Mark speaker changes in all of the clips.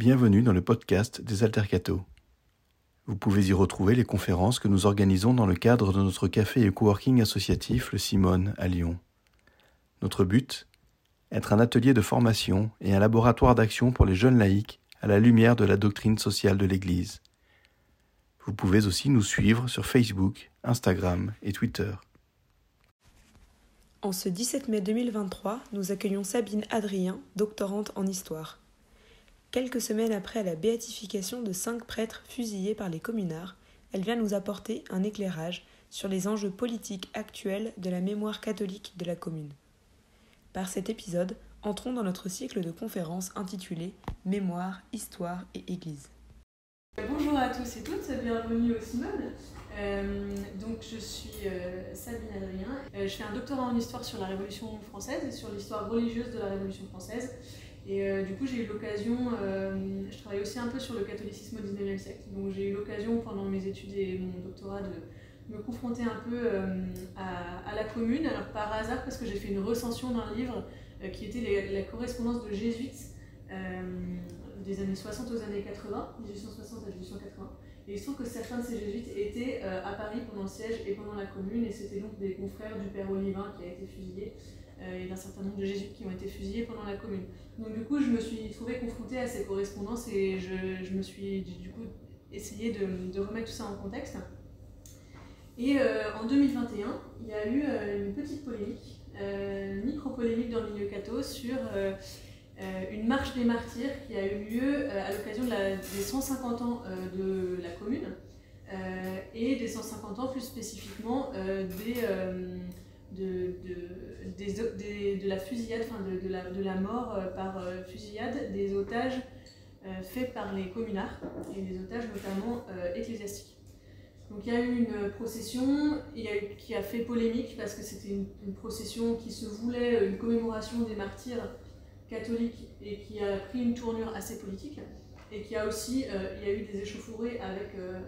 Speaker 1: Bienvenue dans le podcast des Altercato. Vous pouvez y retrouver les conférences que nous organisons dans le cadre de notre café et coworking associatif Le Simone à Lyon. Notre but Être un atelier de formation et un laboratoire d'action pour les jeunes laïcs à la lumière de la doctrine sociale de l'Église. Vous pouvez aussi nous suivre sur Facebook, Instagram et Twitter.
Speaker 2: En ce 17 mai 2023, nous accueillons Sabine Adrien, doctorante en histoire. Quelques semaines après la béatification de cinq prêtres fusillés par les communards, elle vient nous apporter un éclairage sur les enjeux politiques actuels de la mémoire catholique de la commune. Par cet épisode, entrons dans notre cycle de conférences intitulé Mémoire, Histoire et Église.
Speaker 3: Bonjour à tous et toutes, bienvenue au Simone. Euh, donc je suis euh, Sabine Adrien, euh, je fais un doctorat en histoire sur la Révolution française et sur l'histoire religieuse de la Révolution française. Et du coup j'ai eu l'occasion, je travaille aussi un peu sur le catholicisme au 19e siècle. Donc j'ai eu l'occasion pendant mes études et mon doctorat de me confronter un peu à, la commune, alors par hasard parce que j'ai fait une recension d'un livre qui était la correspondance de jésuites des années 60 aux années 80, 1860 à 1880. Et il se trouve que certains de ces jésuites étaient euh, à Paris pendant le siège et pendant la commune, et c'était donc des confrères du père Olivin qui a été fusillé, euh, et d'un certain nombre de jésuites qui ont été fusillés pendant la commune. Donc du coup, je me suis trouvée confrontée à ces correspondances et je, je me suis du coup essayé de, de, remettre tout ça en contexte. Et euh, en 2021, il y a eu une petite polémique, une micro-polémique dans le milieu catho sur euh, une marche des martyrs qui a eu lieu euh, à l'occasion des 150 ans euh, de la commune et des 150 ans plus spécifiquement des, de, de, la fusillade, enfin de, la, de la mort par fusillade des otages faits par les communards et des otages notamment ecclésiastiques. Donc il y a eu une procession qui a fait polémique parce que c'était une, procession qui se voulait une commémoration des martyrs catholique et qui a pris une tournure assez politique et qui a aussi, euh, il y a eu des échauffourées avec euh,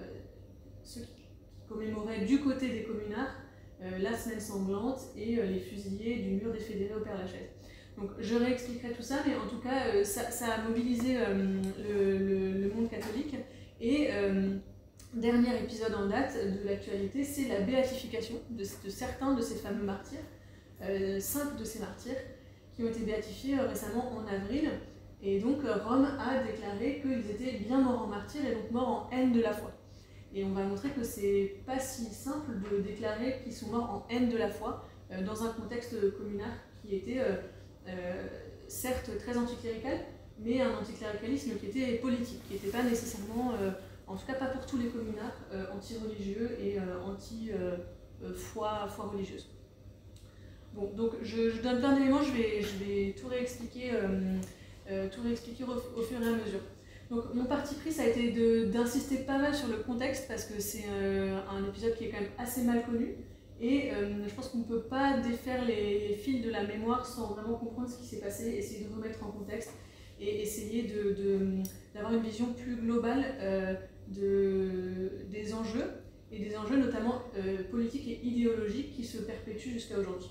Speaker 3: ceux qui commémoraient du côté des communards euh, la semaine sanglante et les fusillés du mur des fédérés au Père Lachaise. Donc je réexpliquerai tout ça, mais en tout cas, ça, a mobilisé le, monde catholique. Et dernier épisode en date de l'actualité, c'est la béatification de, certains de ces fameux martyrs, cinq de ces martyrs, qui ont été béatifiés euh, récemment en avril. Et donc euh, Rome a déclaré qu'ils étaient bien morts en martyrs et donc morts en haine de la foi. Et on va montrer que c'est pas si simple de déclarer qu'ils sont morts en haine de la foi euh, dans un contexte communal qui était certes très anticlérical, mais un anticléricalisme qui était politique, qui n'était pas nécessairement, en tout cas pas pour tous les communards, anti-religieux et anti-foi foi religieuse. Bon, donc je, donne plein d'éléments, je vais, je vais tout réexpliquer, euh, euh, tout réexpliquer au, fur et à mesure. Donc mon parti pris, ça a été d'insister pas mal sur le contexte parce que c'est euh, un épisode qui est quand même assez mal connu. Et je pense qu'on ne peut pas défaire les, fils de la mémoire sans vraiment comprendre ce qui s'est passé, essayer de remettre en contexte et essayer d'avoir de, une vision plus globale de, des enjeux, et des enjeux notamment politiques et idéologiques qui se perpétuent jusqu'à aujourd'hui.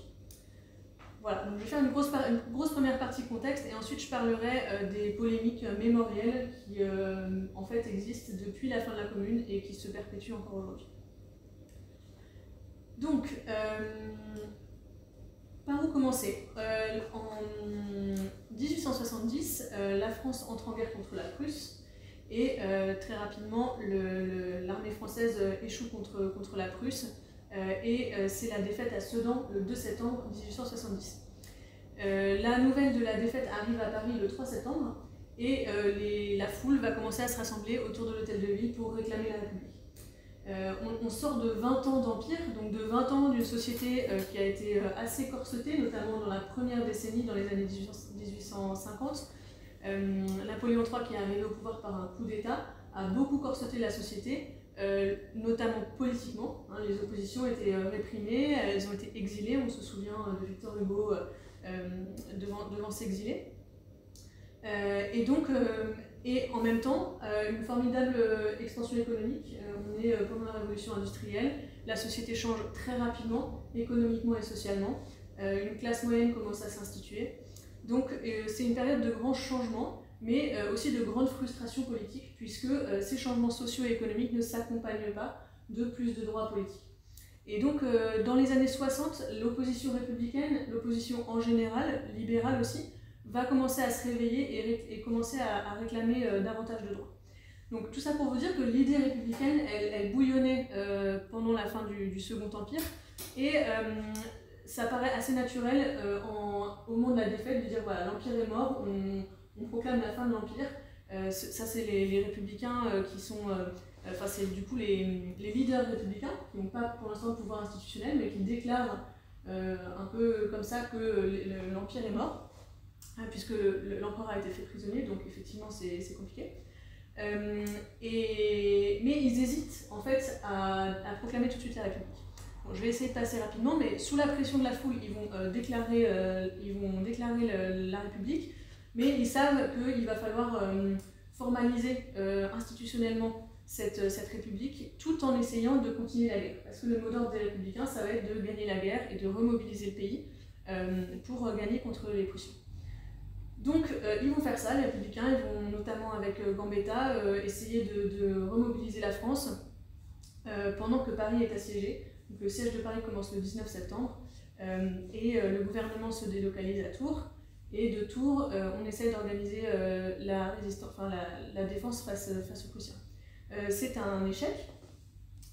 Speaker 3: Voilà, donc je vais faire une grosse, première partie contexte et ensuite je parlerai euh, des polémiques euh, mémorielles qui euh, en fait existent depuis la fin de la commune et qui se perpétuent encore aujourd'hui. Donc, par où commencer? En 1870, la France entre en guerre contre la Prusse et très rapidement l'armée française échoue contre, la Prusse et euh, c'est la défaite à Sedan le 2 septembre 1870. Euh, la nouvelle de la défaite arrive à Paris le 3 septembre et la foule va commencer à se rassembler autour de l'hôtel de ville pour réclamer la République. on, sort de 20 ans d'empire, donc de 20 ans d'une société qui a été assez corsetée, notamment dans la première décennie, dans les années 1850. Napoléon III, qui est arrivé au pouvoir par un coup d'État, a beaucoup corseté la société, euh, notamment politiquement. Hein, les oppositions étaient euh, réprimées, elles ont été exilées. On se souvient euh, de Victor Hugo devant, devant s'exiler. et donc, et en même temps, une formidable expansion économique. on est pendant la révolution industrielle, la société change très rapidement, économiquement et socialement. une classe moyenne commence à s'instituer. Donc, c'est une période de grands changements mais aussi de grandes frustrations politiques, puisque ces changements sociaux et économiques ne s'accompagnent pas de plus de droits politiques. Et donc, dans les années 60, l'opposition républicaine, l'opposition en général, libérale aussi, va commencer à se réveiller et, commencer à, réclamer davantage de droits. Donc tout ça pour vous dire que l'idée républicaine, elle, bouillonnait pendant la fin du, Second Empire, et ça paraît assez naturel euh, au moment de la défaite de dire voilà, l'Empire est mort, on, proclame la fin de l'Empire. Euh, ça, c'est les, républicains euh, qui sont. Enfin, c'est du coup les, leaders républicains qui n'ont pas pour l'instant de pouvoir institutionnel, mais qui déclarent un peu comme ça que l'Empire est mort, hein, puisque l'empereur a été fait prisonnier, donc effectivement, c'est compliqué. mais ils hésitent en fait à, proclamer tout de suite la République je vais essayer de passer rapidement, mais sous la pression de la foule, ils vont euh, déclarer, euh, ils vont déclarer la République, mais ils savent qu'il va falloir euh, formaliser institutionnellement cette, cette, République, tout en essayant de continuer la guerre. Parce que le mot d'ordre des républicains, ça va être de gagner la guerre et de remobiliser le pays pour gagner contre les Prussiens. Donc ils vont faire ça, les républicains, ils vont notamment avec Gambetta essayer de, de, remobiliser la France pendant que Paris est assiégé le siège de Paris commence le 19 septembre euh, et euh, le gouvernement se délocalise à Tours. Et de Tours, euh, on essaie d'organiser la, enfin, la, défense face, face aux Prussiens. c'est un échec,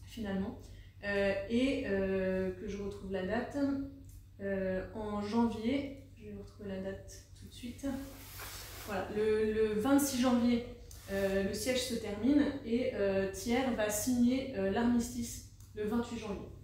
Speaker 3: finalement, et que je retrouve la date. en janvier, je vais retrouver la date tout de suite. Voilà, le 26 janvier, le siège se termine et Thiers va signer l'armistice le 28 janvier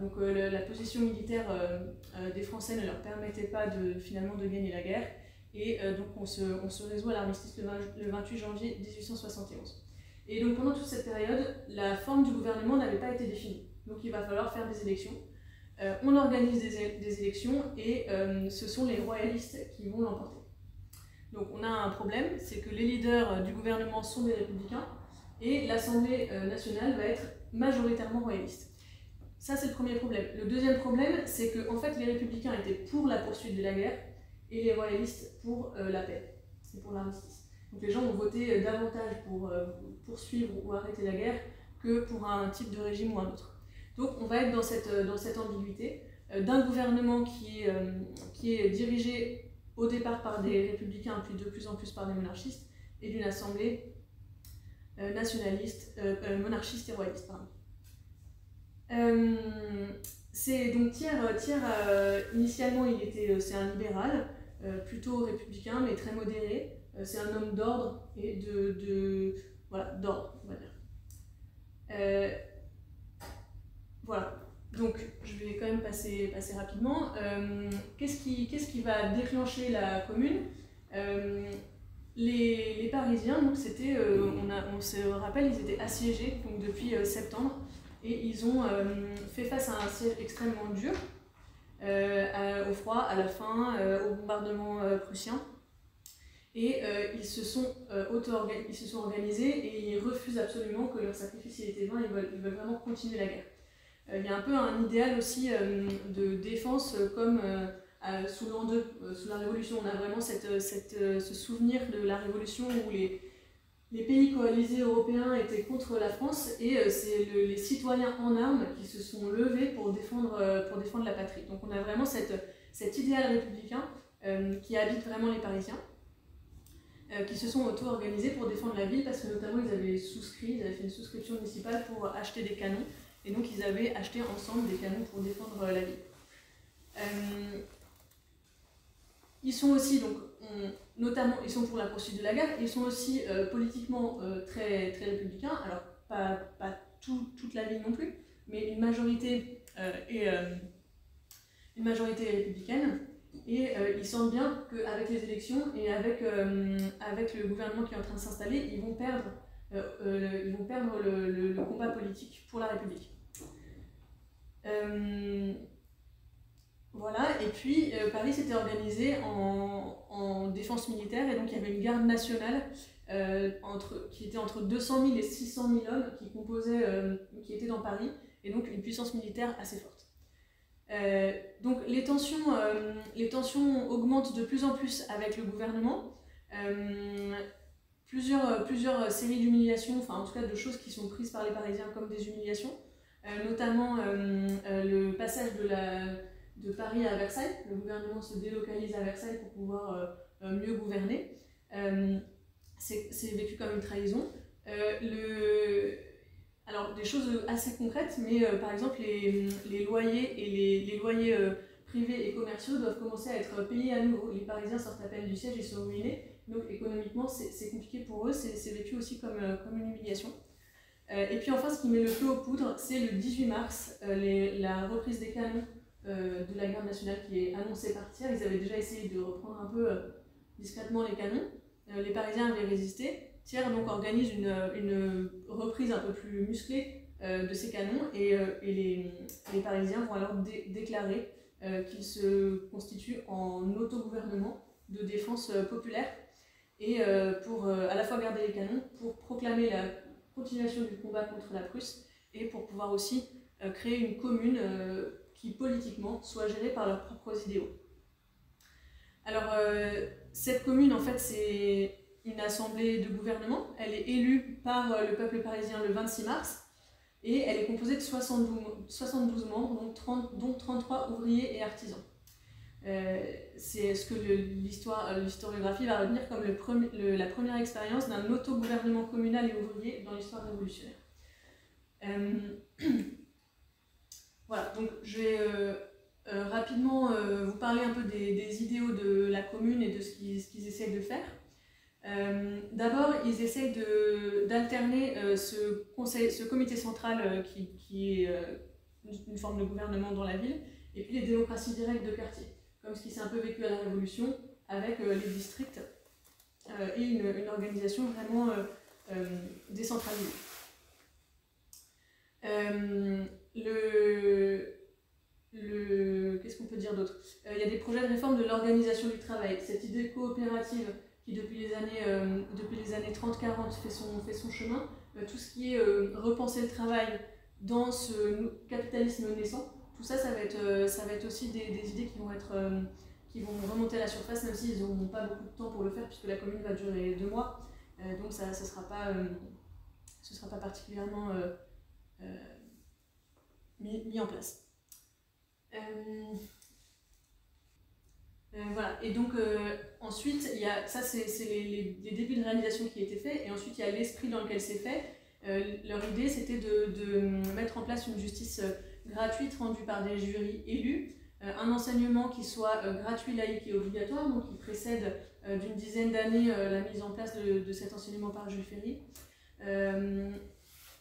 Speaker 3: donc euh, la position militaire euh, euh, des Français ne leur permettait pas de, finalement de gagner la guerre. Et donc on se, résout à l'armistice le, 28 janvier 1871. Et donc pendant toute cette période, la forme du gouvernement n'avait pas été définie. Donc il va falloir faire des élections. on organise des élections et ce sont les royalistes qui vont l'emporter. Donc on a un problème, c'est que les leaders du gouvernement sont des républicains et l'Assemblée nationale va être majoritairement royaliste. Ça, c'est le premier problème. Le deuxième problème, c'est que en fait, les républicains étaient pour la poursuite de la guerre et les royalistes pour euh, la paix et pour l'armistice. Donc les gens ont voté euh, davantage pour euh, poursuivre ou arrêter la guerre que pour un type de régime ou un autre. Donc on va être dans cette, dans cette ambiguïté d'un gouvernement qui est, qui est dirigé au départ par des républicains, puis de plus en plus par des monarchistes, et d'une assemblée nationaliste, monarchiste et royaliste. Euh, c'est donc Thiers, Thiers euh, initialement il était euh, c'est un libéral, plutôt républicain mais très modéré. c'est un homme d'ordre et de, de voilà d'ordre on va dire. voilà. Donc, je vais quand même passer, passer rapidement. qu'est-ce, qui, qu'est-ce qui va déclencher la commune? Les, les, Parisiens, donc c'était, on, a, on se rappelle, ils étaient assiégés donc depuis septembre et ils ont euh, fait face à un ciel extrêmement dur, euh, au froid, à la faim, euh, au bombardement prussien. Et ils, se sont, ils se sont organisés et ils refusent absolument que leur sacrifice ait été vain, ils veulent, ils veulent vraiment continuer la guerre. Il y a un peu un idéal aussi de défense comme sous l'an 2, sous la Révolution. On a vraiment cette, cette, ce souvenir de la Révolution où les, les pays coalisés européens étaient contre la France et euh, c'est les citoyens en armes qui se sont levés pour défendre, euh, la patrie. Donc on a vraiment cet idéal républicain euh, qui habite vraiment les Parisiens, qui se sont auto-organisés pour défendre la ville parce que notamment ils avaient souscrit, ils avaient fait une souscription municipale pour acheter des canons et donc ils avaient acheté ensemble des canons pour défendre la ville. ils sont aussi, donc notamment, ils sont pour la poursuite de la guerre, ils sont aussi euh, politiquement euh, très, très républicains, alors pas, pas toute la ville non plus, mais une majorité, euh, est, une majorité républicaine, et ils sentent bien qu'avec les élections et avec, avec le gouvernement qui est en train de s'installer, ils vont perdre, ils vont perdre le, combat politique pour la République. Voilà, et puis euh, Paris s'était organisé en, en, défense militaire, et donc il y avait une garde nationale euh, qui était entre 200 000 et 600 000 hommes qui, composaient, euh, qui étaient dans Paris, et donc une puissance militaire assez forte. donc les tensions, les tensions augmentent de plus en plus avec le gouvernement, plusieurs, plusieurs séries d'humiliations, enfin en tout cas de choses qui sont prises par les Parisiens comme des humiliations, notamment le passage de, la, de Paris à Versailles. Le gouvernement se délocalise à Versailles pour pouvoir mieux gouverner. C'est vécu comme une trahison. le, alors, des choses assez concrètes, mais euh, par exemple, les, les, loyers et les, les loyers euh, privés et commerciaux doivent commencer à être payés à nouveau. Les Parisiens sortent à peine du siège et sont ruinés, donc économiquement, c'est compliqué pour eux, c'est vécu aussi comme, euh, comme une humiliation. et puis enfin, ce qui met le feu aux poudres, c'est le 18 mars, la reprise des canons de la garde nationale qui est annoncée partir. Ils avaient déjà essayé de reprendre un peu discrètement les canons. les Parisiens avaient résisté. Thiers donc organise une, une, reprise un peu plus musclée euh, de ces canons et, euh, et les, les, Parisiens vont alors déclarer euh, qu'ils se constituent en autogouvernement de défense populaire et pour à la fois garder les canons, pour proclamer la continuation du combat contre la Prusse et pour pouvoir aussi créer une commune qui politiquement soit gérée par leurs propres idéaux. Alors cette commune en fait c'est une assemblée de gouvernement. Elle est élue par euh, le peuple parisien le 26 mars et elle est composée de 72, 72 membres, dont, 30, dont 33 ouvriers et artisans. Euh, c'est ce que euh, l'historiographie va retenir comme la première expérience d'un autogouvernement communal et ouvrier dans l'histoire révolutionnaire. voilà, donc je vais rapidement vous parler un peu des, idéaux de la commune et de ce qu'ils essaient de faire. Euh, d'abord, ils essayent d'alterner euh, ce, ce comité central euh, qui, qui, est une forme de gouvernement dans la ville, et puis les démocraties directes de quartier, comme ce qui s'est un peu vécu à la Révolution avec les districts et une, organisation vraiment décentralisée. Le, le qu'est-ce qu'on peut dire d'autre? Il y a des projets de réforme de l'organisation du travail. Cette idée coopérative qui depuis les années, euh, depuis les années 30-40 fait son, fait son chemin, euh, tout ce qui est euh, repenser le travail dans ce capitalisme naissant, tout ça, ça va être, ça va être aussi des, idées qui vont, être, qui vont remonter à la surface, même s'ils n'auront pas beaucoup de temps pour le faire, puisque la commune va durer deux mois. donc ça ne sera, pas, sera pas particulièrement mis, en place. Euh, voilà, et donc euh, ensuite, y a, ça c'est les, les, débuts de réalisation qui étaient faits, et ensuite il y a l'esprit dans lequel c'est fait. Euh, leur idée c'était de, mettre en place une justice gratuite rendue par des jurys élus, un enseignement qui soit gratuit, laïque et obligatoire, donc qui précède d'une dizaine d'années la mise en place de, de, cet enseignement par Jules Ferry.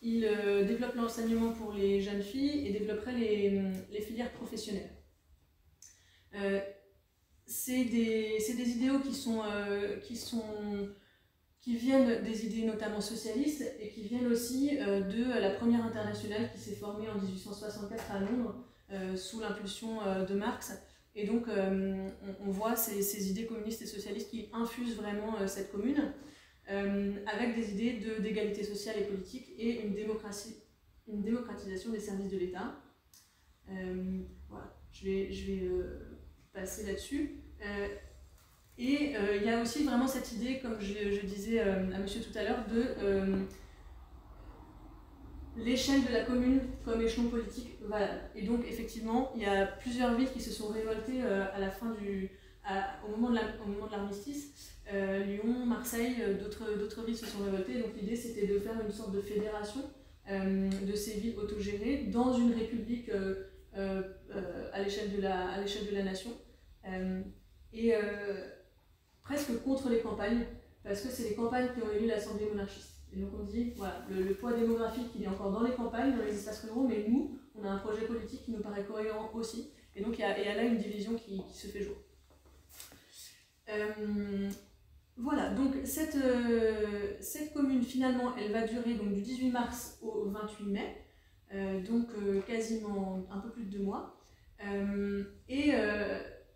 Speaker 3: Il développe l'enseignement pour les jeunes filles et développerait les, filières professionnelles c'est des, des, idéaux euh, qui, viennent des idées notamment socialistes et qui viennent aussi euh, de la première internationale qui s'est formée en 1864 à Londres euh, sous l'impulsion de Marx. Et donc on, voit ces, idées communistes et socialistes qui infusent vraiment cette commune avec des idées d'égalité sociale et politique et une, démocratie, une démocratisation des services de l'État. voilà, je vais, je vais passer là-dessus. Euh, et euh, il y a aussi vraiment cette idée, comme je, disais euh, à monsieur tout à l'heure, de l'échelle de la commune comme échelon politique Et donc, effectivement, il y a plusieurs villes qui se sont révoltées à la fin du. au moment de l'armistice. Lyon, Marseille, d'autres villes se sont révoltées. Donc, l'idée, c'était de faire une sorte de fédération de ces villes autogérées dans une république à l'échelle de, la, de la nation et euh, presque contre les campagnes, parce que c'est les campagnes qui ont élu l'Assemblée monarchiste. Et donc on dit, voilà, le, poids démographique, il est encore dans les campagnes, dans les espaces ruraux, mais nous, on a un projet politique qui nous paraît cohérent aussi. Et donc il y, a, là une division qui, se fait jour. Euh, voilà, donc cette, euh, cette commune, finalement, elle va durer donc, du 18 mars au 28 mai, donc quasiment un peu plus de deux mois. et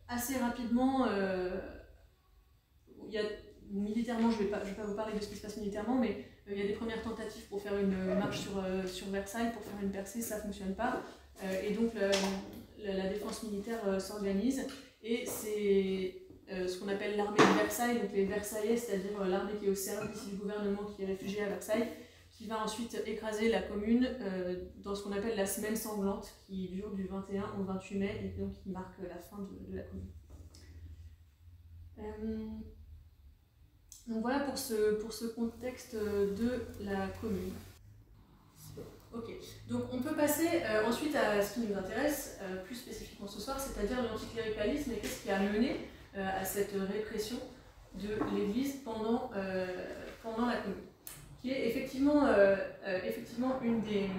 Speaker 3: assez rapidement, euh, y a, militairement, je ne vais, pas, vous parler de ce qui se passe militairement, mais euh, il y a des premières tentatives pour faire une marche sur, euh, sur Versailles, pour faire une percée, ça ne fonctionne pas. et donc la, défense militaire s'organise et c'est ce qu'on appelle l'armée de Versailles, donc les Versaillais, c'est-à-dire l'armée qui est au service du gouvernement qui est réfugié à Versailles, qui va ensuite écraser la commune dans ce qu'on appelle la semaine sanglante, qui dure du 21 au 28 mai et donc qui marque la fin de, la commune. donc voilà pour ce, pour ce contexte de la commune. Ok, donc on peut passer euh, ensuite à ce qui nous intéresse euh, plus spécifiquement ce soir, c'est-à-dire l'anticléricalisme et qu'est-ce qui a mené euh, à cette répression de l'Église pendant, pendant la Commune, qui est effectivement, effectivement une, des,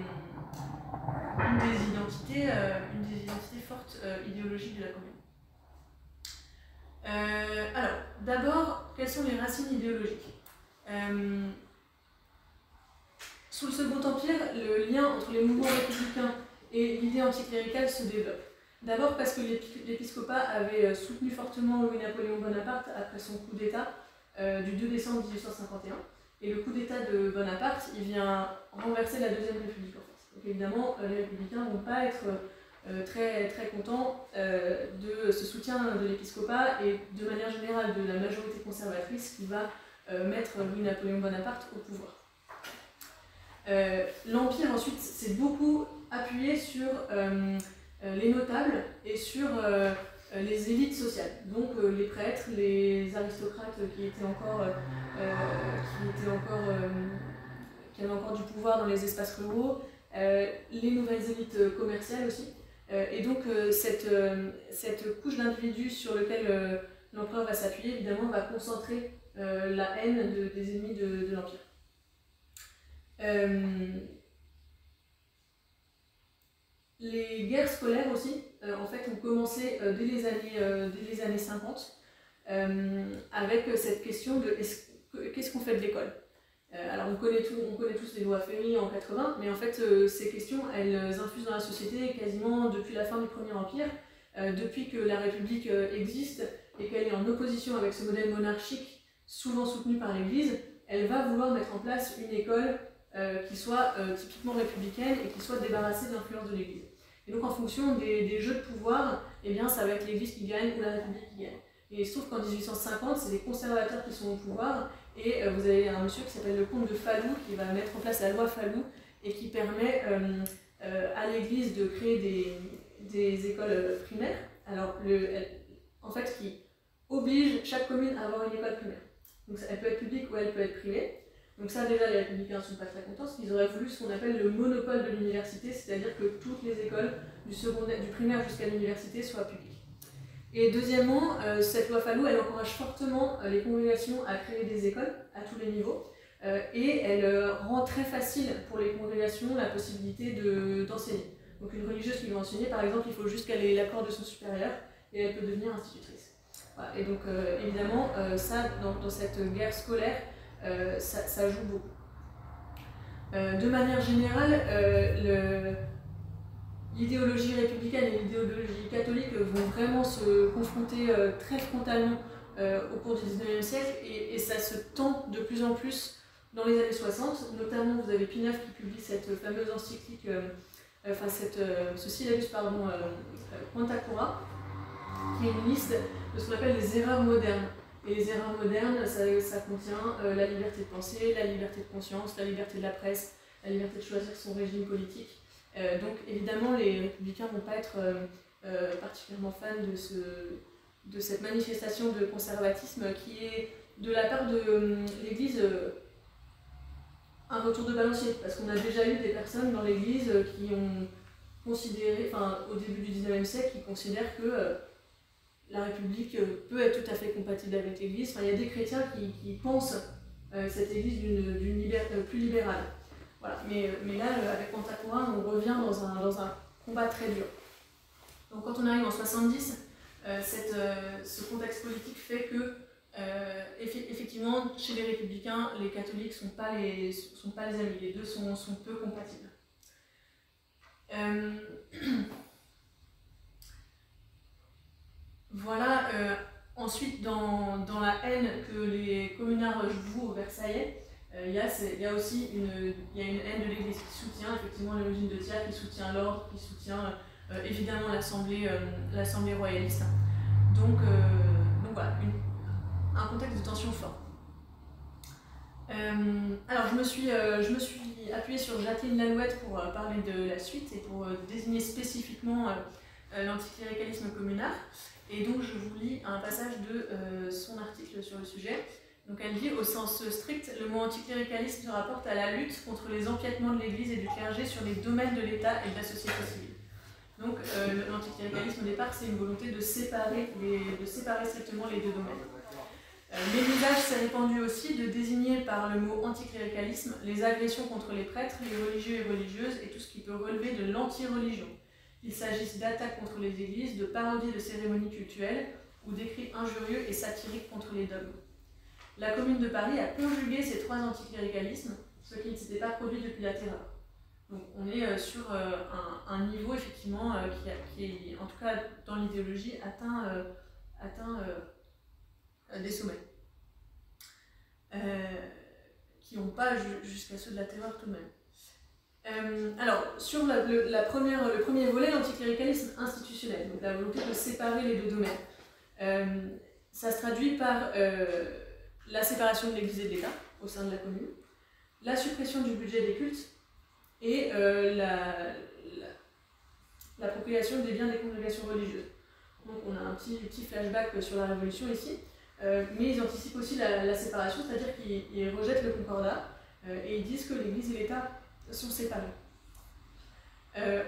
Speaker 3: une, des identités, une des identités fortes idéologiques de la Commune. alors, d'abord, quelles sont les racines idéologiques? Sous le Second Empire, le lien entre les mouvements républicains et l'idée anticléricale se développe. D'abord parce que l'épiscopat avait euh, soutenu fortement Louis-Napoléon Bonaparte après son coup d'État euh, du 2 décembre 1851. Et le coup d'État de Bonaparte, il vient renverser la Deuxième République en fait. Donc évidemment, euh, les républicains ne vont pas être très, très contents de ce soutien de l'épiscopat et de manière générale de la majorité conservatrice qui va mettre Louis-Napoléon Bonaparte au pouvoir. L'Empire ensuite s'est beaucoup appuyé sur les notables et sur les élites sociales, donc les prêtres, les aristocrates qui étaient encore, qui avaient encore du pouvoir dans les espaces ruraux, les nouvelles élites commerciales aussi. et donc cette, cette couche d'individus sur lequel l'empereur va s'appuyer, évidemment, va concentrer la haine des ennemis de l'Empire. Euh, les guerres scolaires aussi, euh, en fait, ont commencé euh, dès, les années, dès les années 50 avec cette question de qu'est-ce qu'on fait de l'école? Alors on connaît, tout, on connaît tous les lois Ferry en 80, mais en fait ces questions elles infusent dans la société quasiment depuis la fin du Premier Empire, depuis que la République existe et qu'elle est en opposition avec ce modèle monarchique souvent soutenu par l'Église, elle va vouloir mettre en place une école euh, qui soit euh, typiquement républicaine et qui soit débarrassée de l'influence de l'Église. Et donc en fonction des, jeux de pouvoir, eh bien, ça va être l'Église qui gagne ou la République qui gagne. Et trouve qu'en 1850, c'est les conservateurs qui sont au pouvoir, et euh, vous avez un monsieur qui s'appelle le comte de Falloux qui va mettre en place la loi Falloux et qui permet à l'Église de créer des, écoles primaires. Alors, en fait, qui oblige chaque commune à avoir une école primaire. Donc elle peut être publique ou elle peut être privée. Donc ça déjà les républicains ne sont pas très contents parce qu'ils auraient voulu ce qu'on appelle le monopole de l'université, c'est-à-dire que toutes les écoles du, secondaire, du primaire jusqu'à l'université soient publiques. Et deuxièmement, euh, cette loi Fallou, elle encourage fortement euh, les congrégations à créer des écoles à tous les niveaux euh, et elle rend très facile pour les congrégations la possibilité d'enseigner. Donc une religieuse qui veut enseigner, par exemple, il faut juste qu'elle ait l'accord de son supérieur et elle peut devenir institutrice. Et donc évidemment, ça, dans cette guerre scolaire, euh, ça, joue beaucoup. Euh, de manière générale, euh, l'idéologie républicaine et l'idéologie catholique vont vraiment se confronter très frontalement au cours du 19e siècle et, ça se tend de plus en plus dans les années 60. Notamment, vous avez Pinaf qui publie cette fameuse encyclique, enfin cette, ce syllabus, pardon, Quantacura, qui est une liste de ce qu'on appelle les erreurs modernes. Et les erreurs modernes, ça, contient euh, la liberté de penser, la liberté de conscience, la liberté de la presse, la liberté de choisir son régime politique. Euh, donc évidemment, les républicains ne vont pas être euh, particulièrement fans de, ce, de cette manifestation de conservatisme qui est de la part de l'Église un retour de balancier, parce qu'on a déjà eu des personnes dans l'Église qui ont considéré, enfin au début du 19e siècle, qui considèrent que la République euh, peut être tout à fait compatible avec l'Église. il y a des chrétiens qui, pensent euh, cette Église d'une euh, plus libérale. Voilà. Mais, là, avec Pantacora, on revient dans un, combat très dur. Donc quand on arrive en 70, cette, ce contexte politique fait que, effectivement, chez les républicains, les catholiques ne sont, pas les, amis. Les deux sont peu compatibles. Voilà, euh, ensuite, dans, dans, la haine que les communards vouent aux Versaillais, euh, il y, a aussi une, y a une haine de l'Église qui soutient effectivement le régime de Thiers, qui soutient l'ordre, qui soutient euh, évidemment l'Assemblée royaliste. Donc, donc voilà, un contexte de tension fort. alors je me, suis, je me suis appuyée sur Jacqueline Lalouette pour parler de la suite et pour désigner spécifiquement l'anticléricalisme communard. Et donc je vous lis un passage de son article sur le sujet. Donc elle dit, au sens strict, le mot anticléricalisme se rapporte à la lutte contre les empiètements de l'Église et du clergé sur les domaines de l'État et de la société civile. Donc euh, l'anticléricalisme au départ, c'est une volonté de séparer, de séparer strictement les deux domaines. Euh, mais l'usage s'est répandu aussi de désigner par le mot anticléricalisme les agressions contre les prêtres, les religieux et religieuses et tout ce qui peut relever de l'anti-religion. Il s'agisse d'attaques contre les églises, de parodies de cérémonies cultuelles ou d'écrits injurieux et satiriques contre les dogmes la Commune de Paris a conjugué ces trois anticléricalismes, ce qui ne s'était pas produit depuis la Terreur. Donc on est euh, sur euh, un, niveau effectivement euh, qui, est, en tout cas dans l'idéologie, atteint des sommets. qui n'ont pas jusqu'à ceux de la Terreur tout de même. Alors, sur la, première, le premier volet, l'anticléricalisme institutionnel, donc la volonté de séparer les deux domaines, ça se traduit par la séparation de l'Église et de l'État au sein de la commune, la suppression du budget des cultes et euh, l'appropriation des biens des congrégations religieuses. Donc on a un petit, petit flashback sur la Révolution ici, euh, mais ils anticipent aussi la, séparation, c'est-à-dire qu'ils rejettent le concordat euh, et ils disent que l'Église et l'État sont séparés.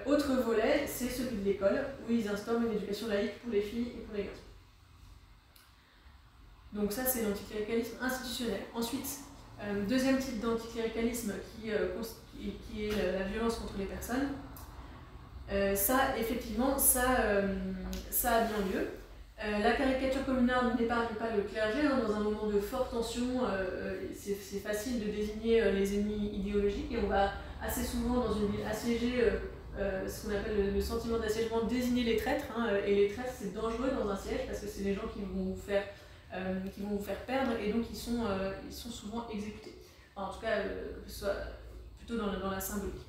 Speaker 3: autre volet, c'est celui de l'école, où ils instaurent une éducation laïque pour les filles et pour les garçons. Donc ça, c'est l'anticléricalisme institutionnel. Ensuite, euh, deuxième type d'anticléricalisme qui, euh, est la violence contre les personnes. Euh, ça, effectivement, ça, ça a bien lieu. la caricature communale n'épargne pas le clergé. Hein, dans un moment de forte tension, c'est facile de désigner les ennemis idéologiques et on va assez souvent, dans une ville assiégée, ce qu'on appelle le, sentiment d'assiégement, désigner les traîtres. Hein, et les traîtres, c'est dangereux dans un siège parce que c'est les gens qui vont vous faire euh, qui vont vous faire perdre et donc ils sont, euh, ils sont souvent exécutés. en tout cas, euh, soit plutôt dans, dans la symbolique.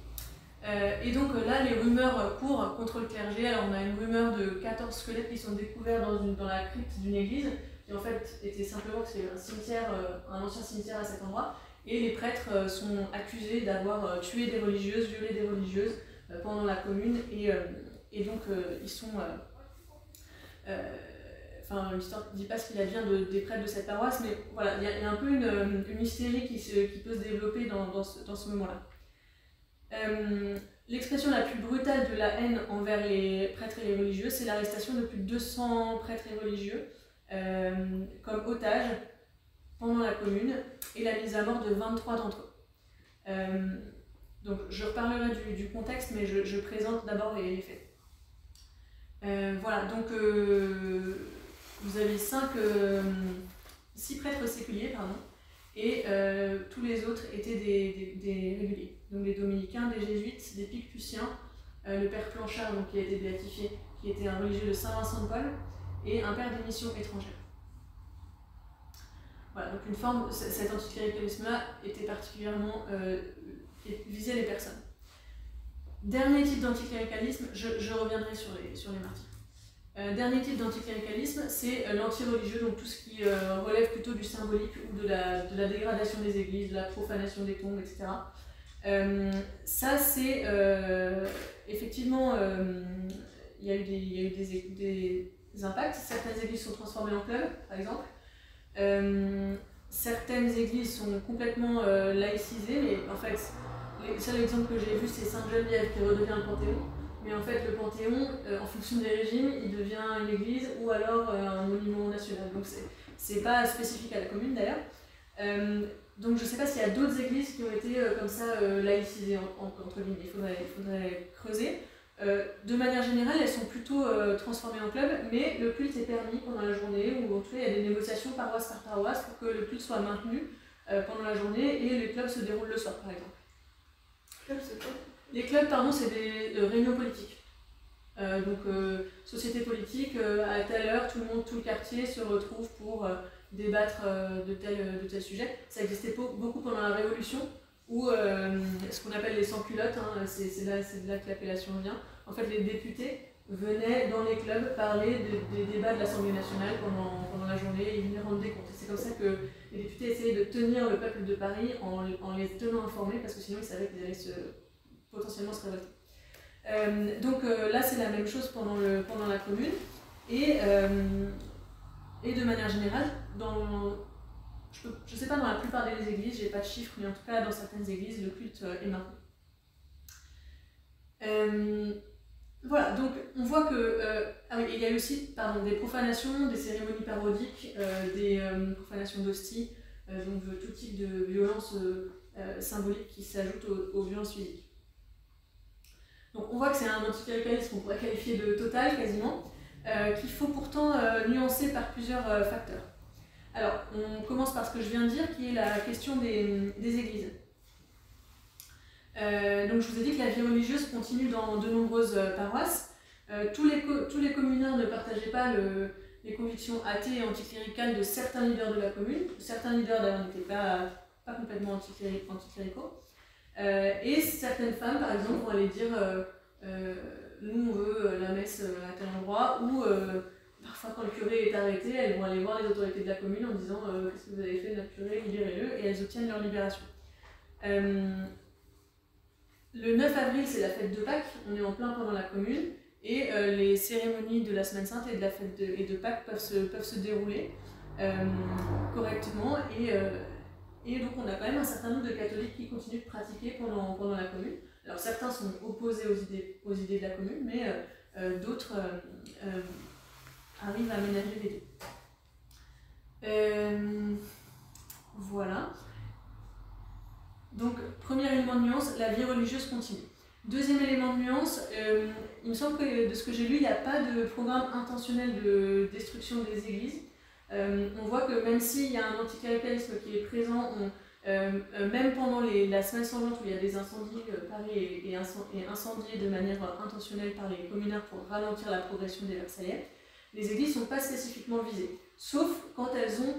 Speaker 3: et donc là, les rumeurs courent contre le clergé. Alors on a une rumeur de 14 squelettes qui sont découverts dans, une, dans la crypte d'une église, qui en fait était simplement c'est un cimetière, un ancien cimetière à cet endroit. Et les prêtres sont accusés d'avoir tué des religieuses, violé des religieuses pendant la commune. Et, et donc ils sont enfin l'histoire ne dit pas ce qu'il advient de, des prêtres de cette paroisse, mais voilà, il y, a un peu une, une hystérie qui, se, qui, peut se développer dans, dans ce, dans ce moment-là. Euh, l'expression la plus brutale de la haine envers les prêtres et les religieux, c'est l'arrestation de plus de 200 prêtres et religieux euh, comme otages pendant la commune et la mise à mort de 23 d'entre eux. Euh, donc je reparlerai du, contexte, mais je, présente d'abord les, faits. voilà, donc vous avez cinq, euh, six prêtres séculiers, pardon, et euh, tous les autres étaient des, réguliers. Donc des dominicains, des jésuites, des picputiens, euh, le père Planchard, donc, qui a été béatifié, qui était un religieux de Saint-Vincent de Paul, et un père des missions étrangères. Voilà, donc une forme, cet anticléricalisme-là était particulièrement visait les personnes. Dernier type d'anticléricalisme, je, reviendrai sur les, sur les martyrs. Euh, dernier type d'anticléricalisme, c'est euh, l'anti-religieux, donc tout ce qui euh, relève plutôt du symbolique ou de la, dégradation des églises, de la profanation des tombes, etc. ça, c'est effectivement, il y a eu, des, y a eu des, impacts. Certaines églises sont transformées en clubs, par exemple. Certaines églises sont complètement laïcisées, mais en fait, le seul exemple que j'ai vu, c'est Sainte-Geneviève qui redevient le Panthéon. Mais en fait, le Panthéon, euh, en fonction des régimes, il devient une église ou alors euh, un monument national. Donc c'est pas spécifique à la commune d'ailleurs. Euh, donc je sais pas s'il y a d'autres églises qui ont été comme ça laïcisées entre guillemets. Il faudrait, il faudrait creuser. De manière générale, elles sont plutôt transformées en club, mais le culte est permis pendant la journée, ou en tout cas il y a des négociations paroisse par paroisse pour que le culte soit maintenu pendant la journée et les clubs se déroulent le soir par exemple. Club, c'est quoi? Les clubs, pardon, c'est des réunions politiques. Euh, donc, euh, société politique, euh, à telle heure, tout le monde, tout le quartier se retrouve pour débattre de, tel, de tel sujet. Ça existait beaucoup pendant la Révolution, où ce qu'on appelle les sans-culottes, hein, c'est là, de là que l'appellation vient. En fait, les députés venaient dans les clubs parler des débats de l'Assemblée nationale pendant, pendant la journée et ils rendre des comptes. c'est comme ça que les députés essayaient de tenir le peuple de Paris en, en les tenant informés parce que sinon ils savaient qu'ils allaient se, potentiellement se révolter. Euh, donc euh, là, c'est la même chose pendant, le, pendant la commune. Et, euh, et de manière générale, dans, je ne sais pas dans la plupart des églises, j'ai pas de chiffres, mais en tout cas dans certaines églises, le culte est maintenu. Voilà, donc on voit que ah il y a aussi pardon, des profanations, des cérémonies parodiques, des profanations d'hosties, donc tout type de violences symboliques qui s'ajoutent aux, violences physiques. Donc on voit que c'est un anticléricalisme qu'on pourrait qualifier de total quasiment, euh, qu'il faut pourtant euh, nuancer par plusieurs euh, facteurs. Alors on commence par ce que je viens de dire, qui est la question des, églises. Donc je vous ai dit que la vie religieuse continue dans de nombreuses paroisses. tous, les tous les communards ne partageaient pas les convictions athées et anticléricales de certains leaders de la commune. Certains leaders d'ailleurs n'étaient pas, pas complètement anticléricaux. Euh, et certaines femmes, par exemple, vont aller dire euh, euh, nous on veut la messe à tel endroit, ou parfois quand le curé est arrêté, elles vont aller voir les autorités de la commune en disant qu'est-ce que vous avez fait notre curé, libérez-le, et elles obtiennent leur libération. Le 9 avril, c'est la fête de Pâques, on est en plein pendant la commune, et les cérémonies de la Semaine Sainte et de la fête et de Pâques peuvent se, peuvent se dérouler correctement, et et donc on a quand même un certain nombre de catholiques qui continuent de pratiquer pendant, pendant la commune. Alors certains sont opposés aux idées, aux idées de la commune, mais euh, euh, d'autres euh, arrivent à ménager les deux. voilà. Donc premier élément de nuance, la vie religieuse continue. Deuxième élément de nuance, il me semble que de ce que j'ai lu, il n'y a pas de programme intentionnel de destruction des églises. Euh, on voit que même s'il y a un anticléricalisme qui est présent, euh, euh, même pendant la semaine sanglante où il y a des incendies, Paris est, incendié de manière intentionnelle par les communards pour ralentir la progression des Versaillais, les églises ne sont pas spécifiquement visées, sauf quand elles ont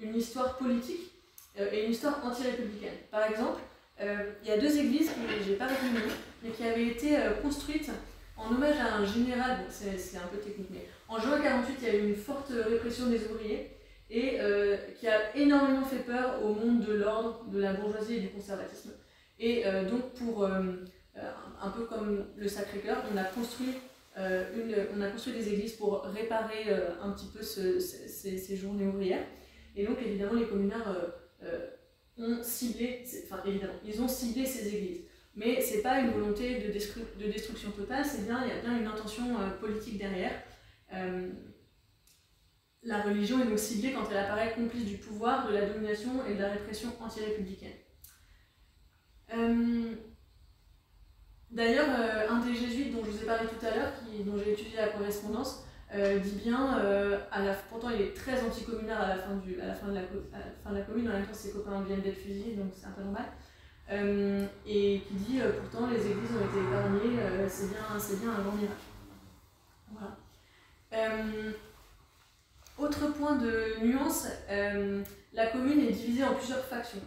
Speaker 3: une histoire politique et une histoire anti-républicaine. Par exemple, il y a deux églises, que j'ai pas retenu, mais qui avaient été construites en hommage à un général, c'est un peu technique, mais en juin 48, il y a eu une forte répression des ouvriers et euh, qui a énormément fait peur au monde de l'ordre, de la bourgeoisie et du conservatisme. Et euh, donc, pour euh, un peu comme le Sacré-Cœur, on, a construit on a construit des églises pour réparer un petit peu ces, journées ouvrières. Et donc, évidemment, les communards ont ciblé, enfin, évidemment, ils ont ciblé ces églises. Mais ce n'est pas une volonté de, de destruction totale, c'est bien, il y a bien une intention politique derrière. Euh, la religion est donc ciblée quand elle apparaît complice du pouvoir, de la domination et de la répression anti-républicaine. Euh, d'ailleurs, euh, un des jésuites dont je vous ai parlé tout à l'heure, dont j'ai étudié la correspondance, dit bien, la, pourtant il est très anticommunard à la fin, à la fin, de, la, fin de la commune, en même temps ses copains viennent d'être fusillés, donc c'est un peu normal, et qui dit pourtant les églises ont été épargnées, c'est bien, bien un grand miracle. Voilà. Euh, autre point de nuance, euh, la commune est divisée en plusieurs factions.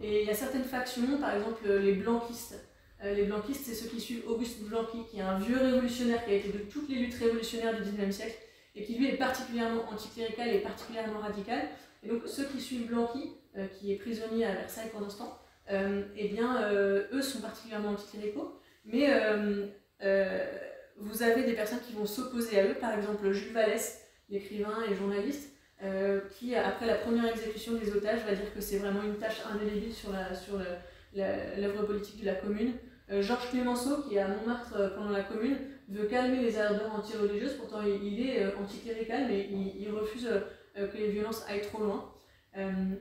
Speaker 3: Et il y a certaines factions, par exemple les blanquistes. Euh, les blanquistes, c'est ceux qui suivent Auguste Blanqui, qui est un vieux révolutionnaire qui a été de toutes les luttes révolutionnaires du XIXe siècle et qui lui est particulièrement anticlérical et particulièrement radical. Et donc ceux qui suivent Blanqui, qui est prisonnier à Versailles pendant ce temps, eh bien, eux sont particulièrement anticléricaux. Mais vous avez des personnes qui vont s'opposer à eux, par exemple Jules Vallès, l'écrivain et journaliste, euh, qui, après la première exécution des otages, va dire que c'est vraiment une tâche indélébile sur l'œuvre sur le, politique de la commune. Euh, Georges Clémenceau, qui est à Montmartre euh, pendant la commune, veut calmer les ardeurs anti-religieuses, pourtant il, est anticlérical, mais il, refuse que les violences aillent trop loin.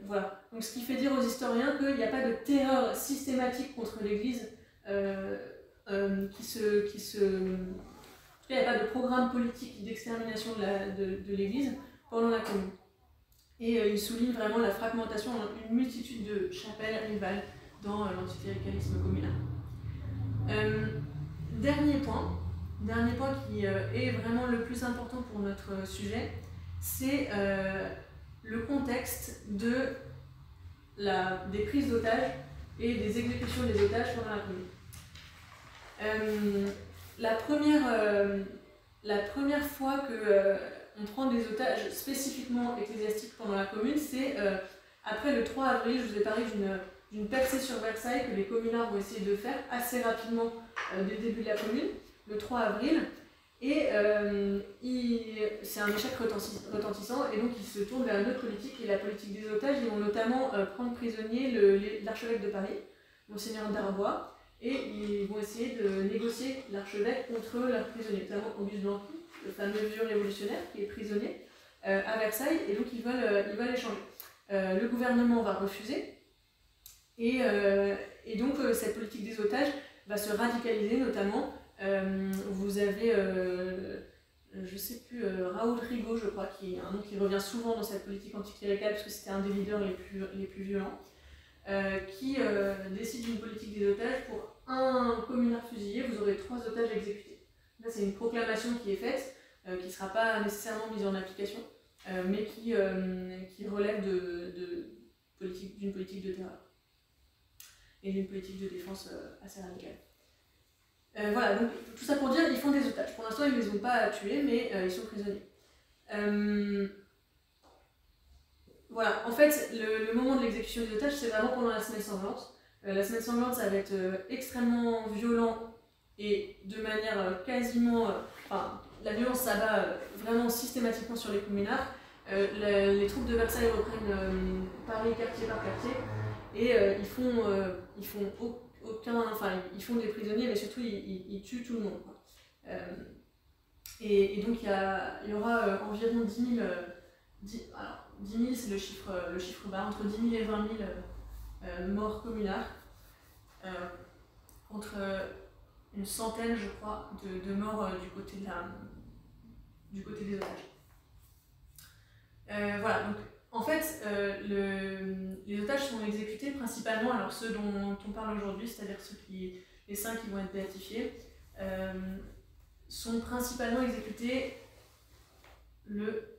Speaker 3: voilà. Donc ce qui fait dire aux historiens qu'il n'y a pas de terreur systématique contre l'Église euh, qui se, qui se... il n'y a pas de programme politique d'extermination de l'Église pendant la Commune. Et euh, il souligne vraiment la fragmentation en une multitude de chapelles rivales dans euh, l'anticléricalisme communal. dernier point, dernier point qui est vraiment le plus important pour notre sujet, c'est le contexte de la, des prises d'otages et des exécutions des otages pendant la Commune. Euh, la, première, la première fois que on prend des otages spécifiquement ecclésiastiques pendant la commune, c'est après le 3 avril, je vous ai parlé d'une percée sur Versailles que les communards vont essayer de faire assez rapidement dès le début de la commune, le 3 avril. Et euh, c'est un échec retentissant, et donc ils se tournent vers une autre politique, qui est la politique des otages. Ils vont notamment euh, prendre prisonnier l'archevêque de Paris, Monseigneur Darbois, et ils vont essayer de négocier l'archevêque contre leurs prisonniers, notamment Auguste Blanqui, le fameux vieux révolutionnaire qui est prisonnier euh, à Versailles, et donc ils veulent, ils veulent échanger. le gouvernement va refuser, et, et donc cette politique des otages va se radicaliser, notamment euh, vous avez, euh, je sais plus, euh, Raoul Rigaud, je crois, qui un nom qui revient souvent dans cette politique anticléricale, parce que c'était un des leaders les plus, les plus violents, qui décide d'une politique des otages pour un communard fusillé, vous aurez trois otages exécutés. Là, c'est une proclamation qui est faite, qui ne sera pas nécessairement mise en application, mais qui, qui relève de, de politique, d'une politique de terreur et d'une politique de défense assez radicale. Euh, voilà, donc tout ça pour dire, ils font des otages. Pour l'instant, ils ne les ont pas tués, mais euh, ils sont prisonniers. Euh, voilà, en fait, le, moment de l'exécution des otages, c'est vraiment pendant la semaine sanglante. la semaine sanglante, ça va être extrêmement violent et de manière quasiment. Enfin, la violence, ça va vraiment systématiquement sur les communards. les troupes de Versailles reprennent Paris quartier par quartier et ils font, ils font aucun. Enfin, ils font des prisonniers, mais surtout, ils, tuent tout le monde. Euh, et, donc, il y, aura euh, environ 10 000. 10, alors, 10 000, c'est le chiffre, bas, entre 10 000 et 20 000 euh, morts communards. entre une centaine, je crois, de, morts du, côté des otages. voilà, en fait, euh, les otages sont exécutés principalement, alors ceux dont on parle aujourd'hui, c'est-à-dire ceux qui, les cinq qui vont être béatifiés, euh, sont principalement exécutés le,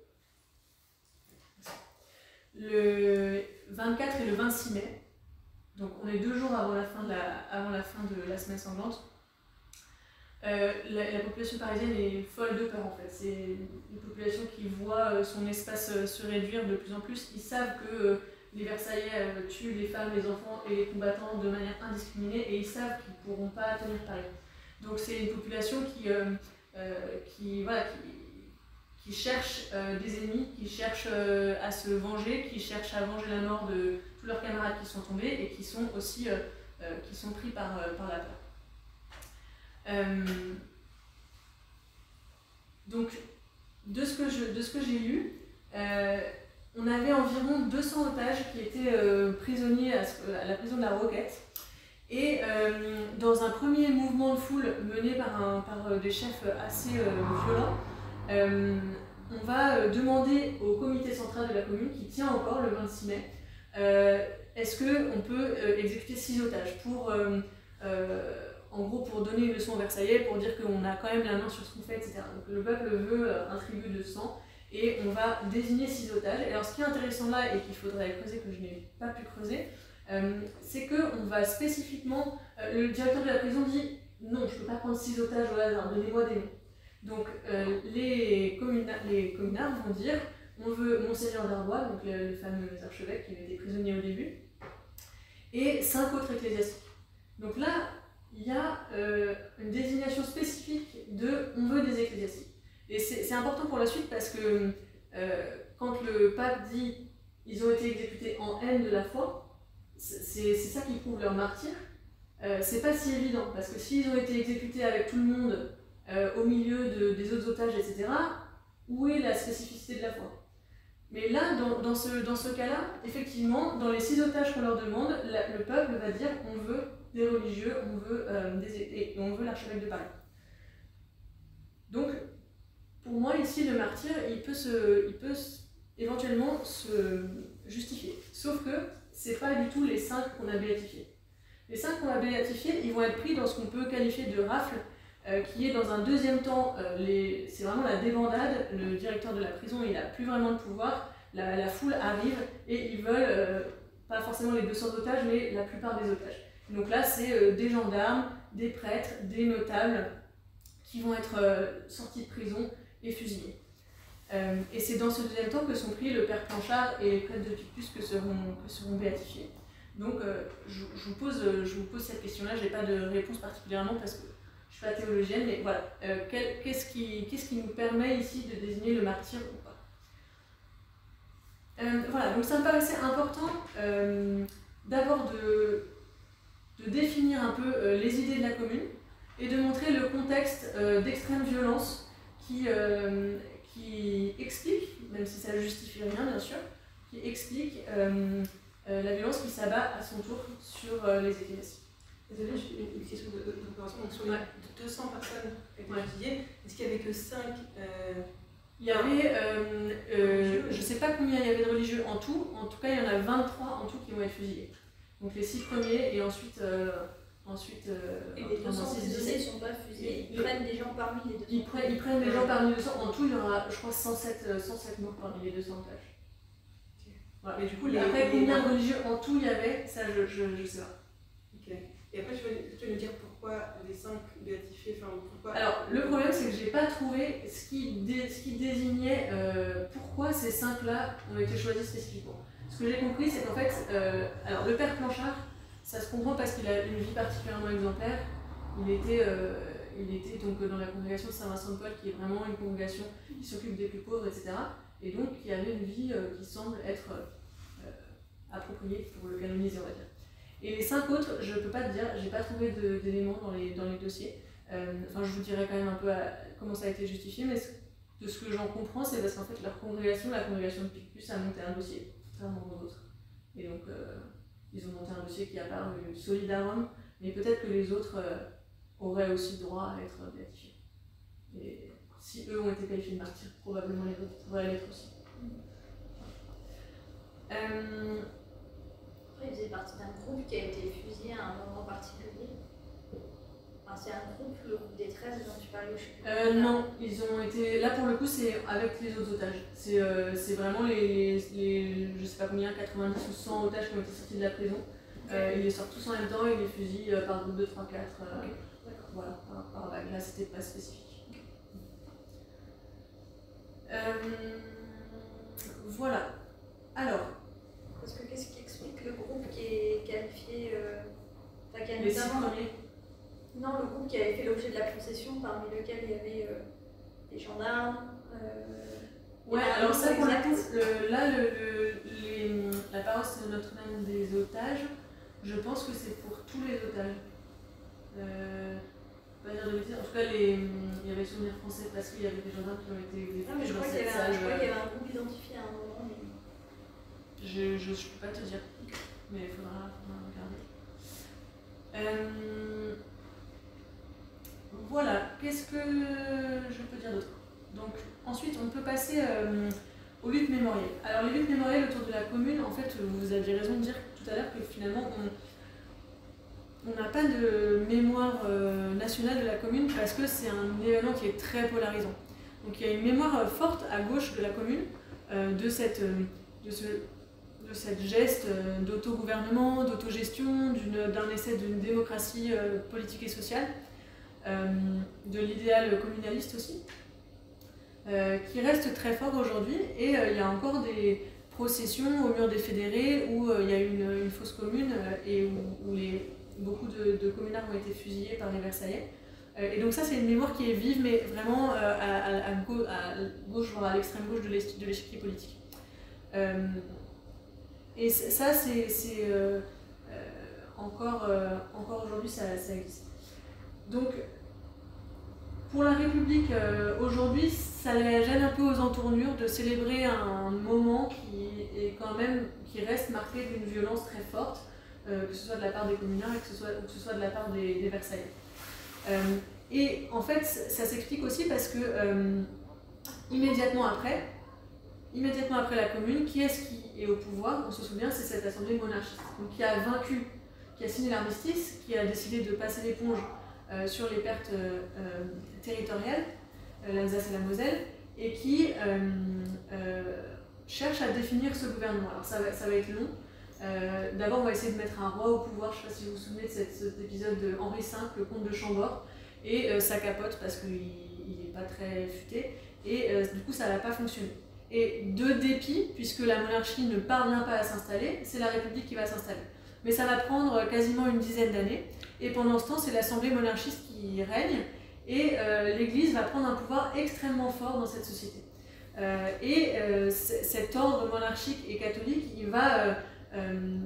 Speaker 3: le 24 et le 26 mai. Donc on est deux jours avant la fin de la, avant la, fin de la semaine sanglante. Euh, la, population parisienne est folle de peur en fait. C'est une population qui voit euh, son espace euh, se réduire de plus en plus. Ils savent que les Versaillais tuent les femmes, les enfants et les combattants de manière indiscriminée et ils savent qu'ils ne pourront pas tenir Paris. Donc c'est une population qui, qui, voilà, qui, cherche des ennemis, qui cherche à se venger, qui cherche à venger la mort de tous leurs camarades qui sont tombés et qui sont aussi qui sont pris par, par la peur. Euh, donc, de ce que, j'ai lu, euh, on avait environ 200 otages qui étaient euh, prisonniers à, la prison de la Roquette. Et dans un premier mouvement de foule mené par, un, par des chefs assez violents, on va demander au comité central de la commune, qui tient encore le 26 mai, est-ce qu'on peut exécuter six otages pour en gros pour donner une leçon aux Versaillais, pour dire qu'on a quand même la main sur ce qu'on fait, etc. Donc le peuple veut euh, un tribut de sang et on va désigner six otages. Et alors ce qui est intéressant là et qu'il faudrait creuser, que je n'ai pas pu creuser, euh, c'est qu'on va spécifiquement, euh, le directeur de la prison dit non, je ne peux pas prendre six otages au hasard, donnez-moi des noms. Donc les, les communards vont dire on veut Monseigneur d'Arbois, donc le, le, fameux archevêque qui avait été prisonnier au début, et cinq autres ecclésiastiques. Donc là, il y a euh, une désignation spécifique de on veut des ecclésiastiques. Et c'est important pour la suite parce que euh, quand le pape dit ils ont été exécutés en haine de la foi, c'est ça qui prouve leur martyr. Euh, c'est pas si évident parce que s'ils ont été exécutés avec tout le monde au milieu de, des autres otages, etc., où est la spécificité de la foi? Mais là, dans ce, dans ce cas-là, effectivement, dans les six otages qu'on leur demande, le peuple va dire on veut des religieux, on veut, euh, on veut l'archevêque de Paris. Donc, pour moi, ici, le martyr, il peut, se, il peut éventuellement se justifier. Sauf que c'est pas du tout les cinq qu'on a béatifiés. Les cinq qu'on a béatifiés, ils vont être pris dans ce qu'on peut qualifier de rafle, euh, qui est dans un deuxième temps, euh, c'est vraiment la débandade. Le directeur de la prison, il n'a plus vraiment de pouvoir. La, la, foule arrive et ils veulent, pas forcément les 200 otages, mais la plupart des otages. Donc là, c'est euh, des gendarmes, des prêtres, des notables, qui vont être sortis de prison et fusillés. et c'est dans ce deuxième temps que sont pris le père Planchard et les prêtres de Picpus que seront, béatifiés. Donc je, vous pose, je vous pose cette question-là, je n'ai pas de réponse particulièrement parce que je suis pas théologienne, mais voilà, qu'est-ce qui, qui nous permet ici de désigner le martyr ou pas? Voilà, donc ça me paraissait important d'abord de, de définir un peu euh, les idées de la commune et de montrer le contexte euh, d'extrême violence qui, euh, qui explique, même si ça ne justifie rien bien sûr, qui explique la violence qui s'abat à son tour sur les ecclésiastiques.
Speaker 2: Désolée, j'ai une question de, Donc, sur les 200 personnes étudiées, est-ce qu'il n'y avait que 5
Speaker 3: Il y avait, je ne sais pas combien il y avait de religieux en tout, en tout cas il y en a 23 en tout qui ont été fusillés. Donc les six premiers et ensuite. Euh, ensuite
Speaker 4: euh, et les 200 fusillés ne sont pas fusillés, ils prennent des gens parmi les 200.
Speaker 3: Ils prennent, ils prennent des gens parmi les 200. En tout, il y aura, je crois, 107, 107 euh, morts parmi les 200 otages. Voilà. Mais du coup, les, après, combien de religieux en tout il y avait, ça, je, je, je sais pas.
Speaker 2: Ok. Et après, tu veux, nous dire pourquoi les 5 béatifiés, enfin, pourquoi...
Speaker 3: Alors, le problème, c'est que j'ai pas trouvé ce qui, ce qui désignait euh, pourquoi ces 5-là ont été choisis spécifiquement. Ce que j'ai compris, c'est qu'en fait, euh, alors le père Planchard, ça se comprend parce qu'il a une vie particulièrement exemplaire. Il était, euh, il était donc dans la congrégation de Saint-Vincent-de-Paul, qui est vraiment une congrégation qui s'occupe des plus pauvres, etc. Et donc, il avait une vie euh, qui semble être appropriée pour le canoniser, on va dire. Et les cinq autres, je ne peux pas te dire, j'ai pas trouvé d'éléments dans les, dans les dossiers. enfin, je vous dirai quand même un peu comment ça a été justifié, mais de ce que j'en comprends, c'est parce qu'en fait, leur congrégation, la congrégation de Picpus, a monté un dossier contrairement aux autres. Et donc, euh, ils ont monté un dossier qui a paru solidarum, mais peut-être que les autres euh, auraient aussi droit à être béatifiés. Et si eux ont été qualifiés de martyrs, probablement les autres pourraient l'être aussi.
Speaker 4: Euh, Après, ils faisaient partie d'un groupe qui a été fusillé à un moment particulier? C'est un groupe, le groupe des 13 dont tu parlais
Speaker 3: euh, Non, ils ont été. Là pour le coup, c'est avec les autres otages. C'est euh, vraiment les, les, Je sais pas combien, 90 ou 100 otages qui ont été sortis de la prison. Euh, ils les sortent tous en même temps et les fusillent par groupe de 3, 4. Voilà, par, vague. Là, c'était pas spécifique. voilà. Alors.
Speaker 4: Parce que qu'est-ce qui explique le groupe qui est qualifié.
Speaker 3: Enfin, qui a les six premiers.
Speaker 4: Non, le groupe qui avait fait l'objet de la concession, parmi lequel il y avait euh, des gendarmes. Euh,
Speaker 3: ouais, alors ça, pour le, là, le, le, la paroisse Notre-Dame des otages, je pense que c'est pour tous les otages. Euh, pas dire de bêtises. En tout cas, les, il y avait Souvenir français parce qu'il y avait des gendarmes qui ont été.
Speaker 4: Non, mais je crois qu'il y, avait un groupe identifié à un moment. Mais...
Speaker 3: Je ne peux pas te dire. Mais il faudra, faudra regarder. Euh, voilà, qu'est-ce que je peux dire d'autre? Donc ensuite, on peut passer euh, aux luttes mémorielles. Alors les luttes mémorielles autour de la commune, en fait, vous aviez raison de dire tout à l'heure que finalement, on n'a pas de mémoire euh, nationale de la commune parce que c'est un événement qui est très polarisant. Donc il y a une mémoire forte à gauche de la commune euh, de, cette, ce, geste d'autogouvernement, d'autogestion, d'un essai d'une démocratie politique et sociale. Euh, de l'idéal communaliste aussi, euh, qui reste très fort aujourd'hui. Et euh, il y a encore des processions au mur des fédérés où il y a une, une fosse commune et où, les, beaucoup de, communards ont été fusillés par les Versaillais. Et donc ça, c'est une mémoire qui est vive, mais vraiment à, gauche, voire à l'extrême gauche de l'échiquier politique. et ça, c'est encore, encore aujourd'hui, ça, ça, existe. Donc, pour la République, euh, aujourd'hui, ça gêne un peu aux entournures de célébrer un moment qui est quand même, qui reste marqué d'une violence très forte, euh, que ce soit de la part des communards et que ce soit, que ce soit de la part des, des Versaillais. Euh, et en fait, ça s'explique aussi parce que immédiatement après, immédiatement après la Commune, qui est-ce qui est au pouvoir On se souvient, c'est cette assemblée monarchiste, donc qui a vaincu, qui a signé l'armistice, qui a décidé de passer l'éponge euh, sur les pertes euh, euh, territoriales, l'Alsace et la Moselle, et qui cherche à définir ce gouvernement. Alors ça va, ça va être long. D'abord, on va essayer de mettre un roi au pouvoir. Je ne sais pas si vous vous souvenez de cet, épisode de Henri V, le comte de Chambord, et ça capote parce qu'il n'est pas très futé, et du coup ça n'a pas fonctionné. Et de dépit, puisque la monarchie ne parvient pas à s'installer, c'est la République qui va s'installer. Mais ça va prendre quasiment une dizaine d'années, et pendant ce temps, c'est l'Assemblée monarchiste qui règne, et l'Église va prendre un pouvoir extrêmement fort dans cette société. Euh, et euh, cet ordre monarchique et catholique, il va. Euh,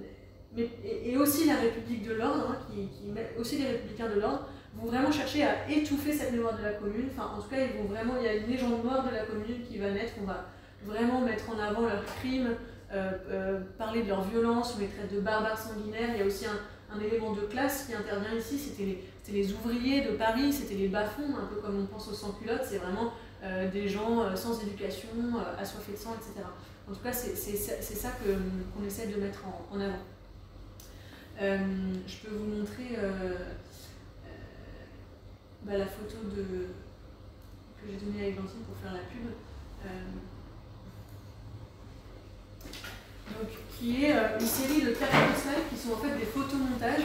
Speaker 3: mais, et, aussi la République de l'ordre, hein, qui, aussi les républicains de l'ordre, vont vraiment chercher à étouffer cette mémoire de la commune. En tout cas, ils vont vraiment, il y a une légende noire de la commune qui va naître. On va vraiment mettre en avant leurs crimes, parler de leur violence, on les traite de barbares sanguinaires. Il y a aussi un, un élément de classe qui intervient ici, c'était les, les, ouvriers de Paris, c'était les bas-fonds, un peu comme on pense aux sans-culottes. C'est vraiment euh, des gens euh, sans éducation, euh, assoiffés de sang, etc. En tout cas, c'est ça qu'on essaie de mettre en, avant. je peux vous montrer bah, la photo de, que j'ai donnée à Eglantine pour faire la pub. donc, qui est une série de quatre slides qui sont en fait des photomontages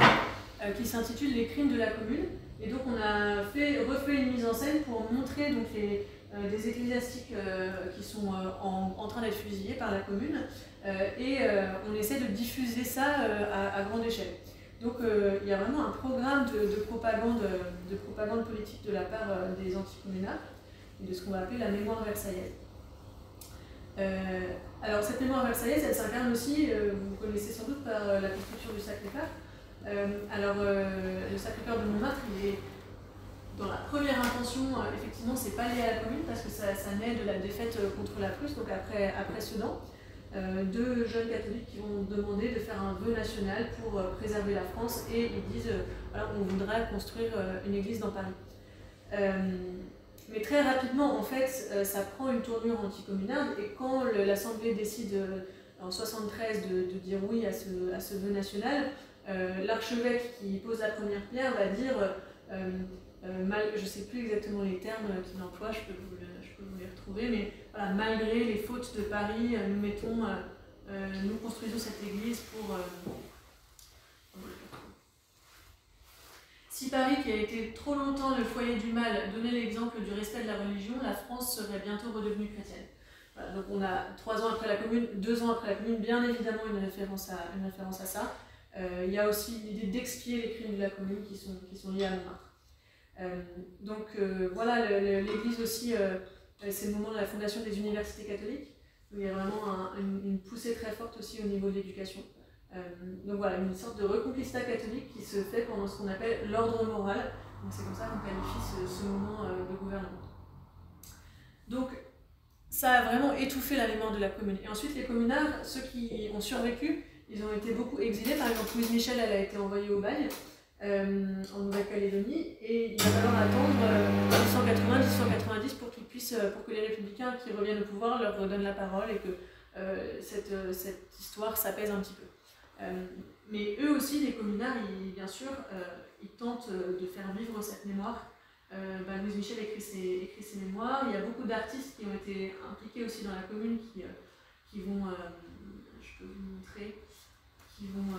Speaker 3: qui s'intitulent Les crimes de la commune. Et donc on a fait, refait une mise en scène pour montrer donc, les, euh, des ecclésiastiques euh, qui sont euh, en, train d'être fusillés par la commune et on essaie de diffuser ça à, grande échelle. Donc il y a vraiment un programme de, propagande, de propagande politique de la part des anticommunards et de ce qu'on va appeler la mémoire versaillaise. alors cette mémoire versaillaise, elle s'incarne aussi, vous connaissez sans doute par la construction du Sacré-Cœur. Alors le Sacré-Cœur de Montmartre, il est dans la première intention, euh, effectivement, c'est pas lié à la commune parce que ça, naît de la défaite euh, contre la Prusse, donc après, après Sedan. Euh, deux jeunes catholiques qui vont demander de faire un vœu national pour préserver la France et ils disent voilà, on voudrait construire une église dans Paris. mais très rapidement, en fait, ça prend une tournure anticommunarde et quand l'Assemblée décide en 73 de, dire oui à ce vœu national, l'archevêque qui pose la première pierre va dire euh, mal, je ne sais plus exactement les termes qu'il emploie, je peux, vous, je peux vous les retrouver, mais malgré les fautes de Paris, euh, nous mettons, euh, nous construisons cette église pour. Si Paris, qui a été trop longtemps le foyer du mal, donnait l'exemple du respect de la religion, la France serait bientôt redevenue chrétienne. donc on a trois ans après la commune, deux ans après la commune, bien évidemment une référence à, une référence à ça. Il y a aussi l'idée d'expier les crimes de la commune qui sont, liés à Montmartre. Euh, donc euh, voilà, l'Église aussi, euh, c'est le moment de la fondation des universités catholiques. il y a vraiment une, poussée très forte aussi au niveau de l'éducation. donc voilà, une sorte de reconquista catholique qui se fait pendant ce qu'on appelle l'ordre moral. c'est comme ça qu'on qualifie ce, moment de gouvernement. Donc ça a vraiment étouffé la mémoire de la commune. Et ensuite, les communards, ceux qui ont survécu, ils ont été beaucoup exilés. Par exemple, Louise Michel, elle a été envoyée au bagne. Euh, en Nouvelle-Calédonie et il va falloir attendre 1880-1890 euh, pour euh, pour que les républicains qui reviennent au pouvoir leur redonnent la parole et que cette, histoire s'apaise un petit peu. mais eux aussi, les communards, bien sûr, ils tentent de faire vivre cette mémoire. Bah, Louise Michel écrit ses, écrit ses mémoires. Il y a beaucoup d'artistes qui ont été impliqués aussi dans la commune qui vont, je peux vous montrer, qui vont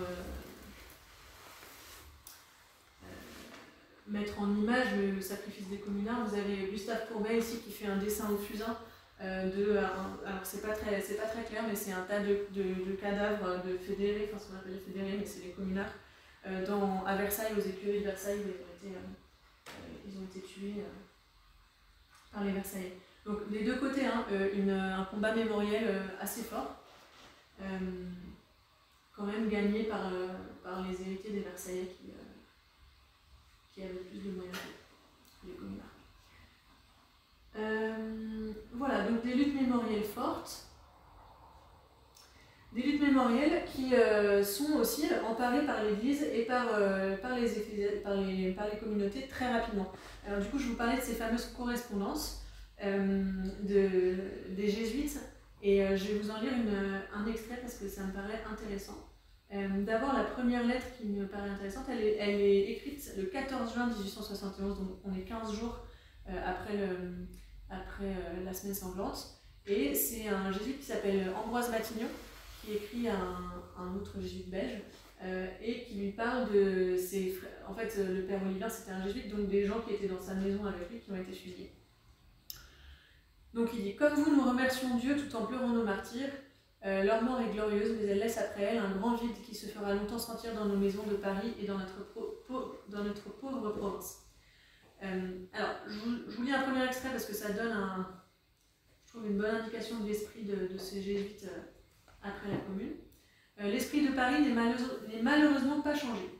Speaker 3: mettre en image le, sacrifice des communards. Vous avez Gustave Courbet ici qui fait un dessin au fusain euh, de. alors c'est pas, très, pas très clair, mais c'est un tas de, de, cadavres de fédérés, enfin ce qu'on appelle les fédérés, mais c'est les communards. Euh, dans, à Versailles, aux écuries de Versailles, ils ont été, euh, ils ont été tués par les Versaillais. Donc des deux côtés, hein, un combat mémoriel assez fort, quand même gagné par, par les héritiers des Versaillais qui, qui avait plus de moyens que les communards. Euh, voilà, donc des luttes mémorielles fortes. Des luttes mémorielles qui euh, sont aussi emparées par l'Église et par, euh, par, les, par, les, par, les, communautés très rapidement. Alors du coup, je vous parlais de ces fameuses correspondances de, des jésuites et je vais vous en lire une, un extrait parce que ça me paraît intéressant. Euh, d'abord, la première lettre qui me paraît intéressante, elle est, écrite le 14 juin 1871, donc on est 15 jours euh, après, euh, la semaine sanglante. Et c'est un jésuite qui s'appelle Ambroise Matignon qui écrit à un, autre jésuite belge et qui lui parle de ses frères. En fait, le père Oliver, c'était un jésuite, donc des gens qui étaient dans sa maison avec lui qui ont été fusillés. Donc il dit Comme vous, nous remercions Dieu tout en pleurant nos martyrs. leur mort est glorieuse, mais elle laisse après elle un grand vide qui se fera longtemps sentir dans nos maisons de Paris et dans notre, pauvre province. alors, je vous, lis un premier extrait parce que ça donne je trouve une bonne indication de l'esprit de, de, ces jésuites après la Commune. Euh, l'esprit de Paris n'est malheureusement pas changé.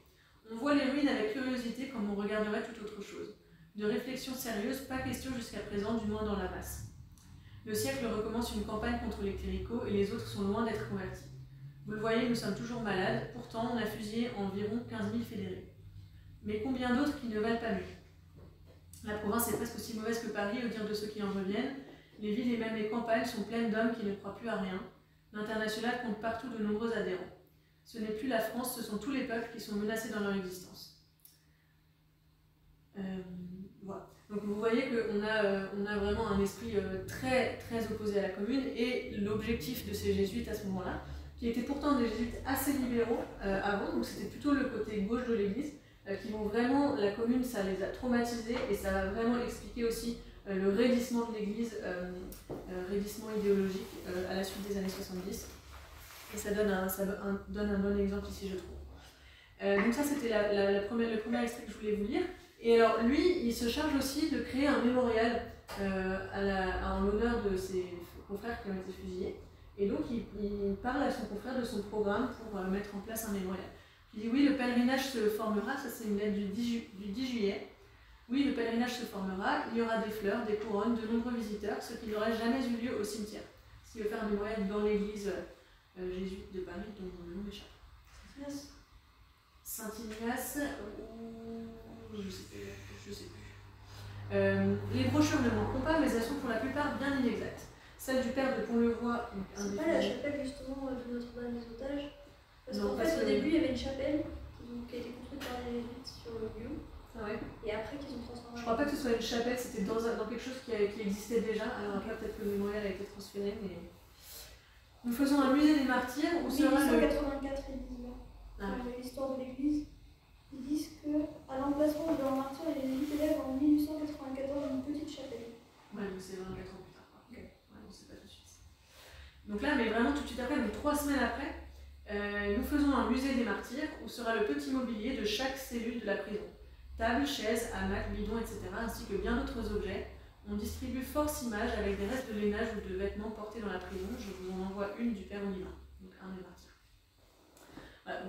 Speaker 3: On voit les ruines avec curiosité comme on regarderait toute autre chose. De réflexion sérieuse, pas question jusqu'à présent, du moins dans la masse. Le siècle recommence une campagne contre les cléricaux et les autres sont loin d'être convertis. Vous le voyez, nous sommes toujours malades, pourtant on a fusillé environ 15 000 fédérés. Mais combien d'autres qui ne valent pas mieux? La province est presque aussi mauvaise que Paris, au dire de ceux qui en reviennent. Les villes et même les campagnes sont pleines d'hommes qui ne croient plus à rien, L'international compte partout de nombreux adhérents. Ce n'est plus la France, ce sont tous les peuples qui sont menacés dans leur existence. Euh. Donc vous voyez qu'on a, euh, on a vraiment un esprit euh, très, très opposé à la commune et l'objectif de ces jésuites à ce moment-là, qui étaient pourtant des jésuites assez libéraux avant, donc c'était plutôt le côté gauche de l'Église, qui vont vraiment, la commune, ça les a traumatisés et ça va vraiment expliquer aussi euh, le raidissement de l'Église, euh, euh, raidissement idéologique à la suite des années 70. Et ça donne un, ça donne un bon exemple ici, je trouve. donc ça, c'était la, le premier extrait que je voulais vous lire. Et alors, lui, il se charge aussi de créer un mémorial à en l'honneur de ses confrères qui ont été fusillés. Et donc, il, parle à son confrère de son programme pour mettre en place un mémorial. Il dit oui, le pèlerinage se formera, ça c'est une lettre du 10, du 10 juillet, oui, le pèlerinage se formera, il y aura des fleurs, des couronnes, de nombreux visiteurs, ce qui n'aurait jamais eu lieu au cimetière. Qui veut faire un mémorial dans l'église euh, jésuite de Paris, dont le nom m'échappe. Saint-Ignace ou. Je sais plus. Je sais plus. Euh, les brochures ne manqueront pas, mais elles sont pour la plupart bien inexactes. Celle du père de Pont-le-Voix.
Speaker 4: C'est pas la chapelle justement de Notre-Dame des Otages Parce qu'en fait, au début, il y avait une chapelle qui, a été construite par les jésuites sur le lieu.
Speaker 3: Ah
Speaker 4: Et après qu'ils ont transformé.
Speaker 3: Je crois pas que ce soit une chapelle, c'était dans, dans, quelque chose qui, qui, existait déjà. Alors après, peut-être que le mémorial a été transféré, mais. Nous faisons un musée des martyrs
Speaker 4: où sera. 1884, ils disent là. L'histoire de l'église. Ils disent qu'à l'emplacement de leur martyr, il y a des élèves en 1894 une petite chapelle.
Speaker 3: Ouais, donc c'est 24 ans plus tard. Ouais, on sait pas tout de suite. Donc là, mais vraiment tout de suite après, donc trois semaines après, euh, nous faisons un musée des martyrs où sera le petit mobilier de chaque cellule de la prison. Tables, chaises, hamacs, bidons, etc., ainsi que bien d'autres objets. On distribue force images avec des restes de lainage ou de vêtements portés dans la prison. Je vous en envoie une du Père Olivain, donc un des martyrs.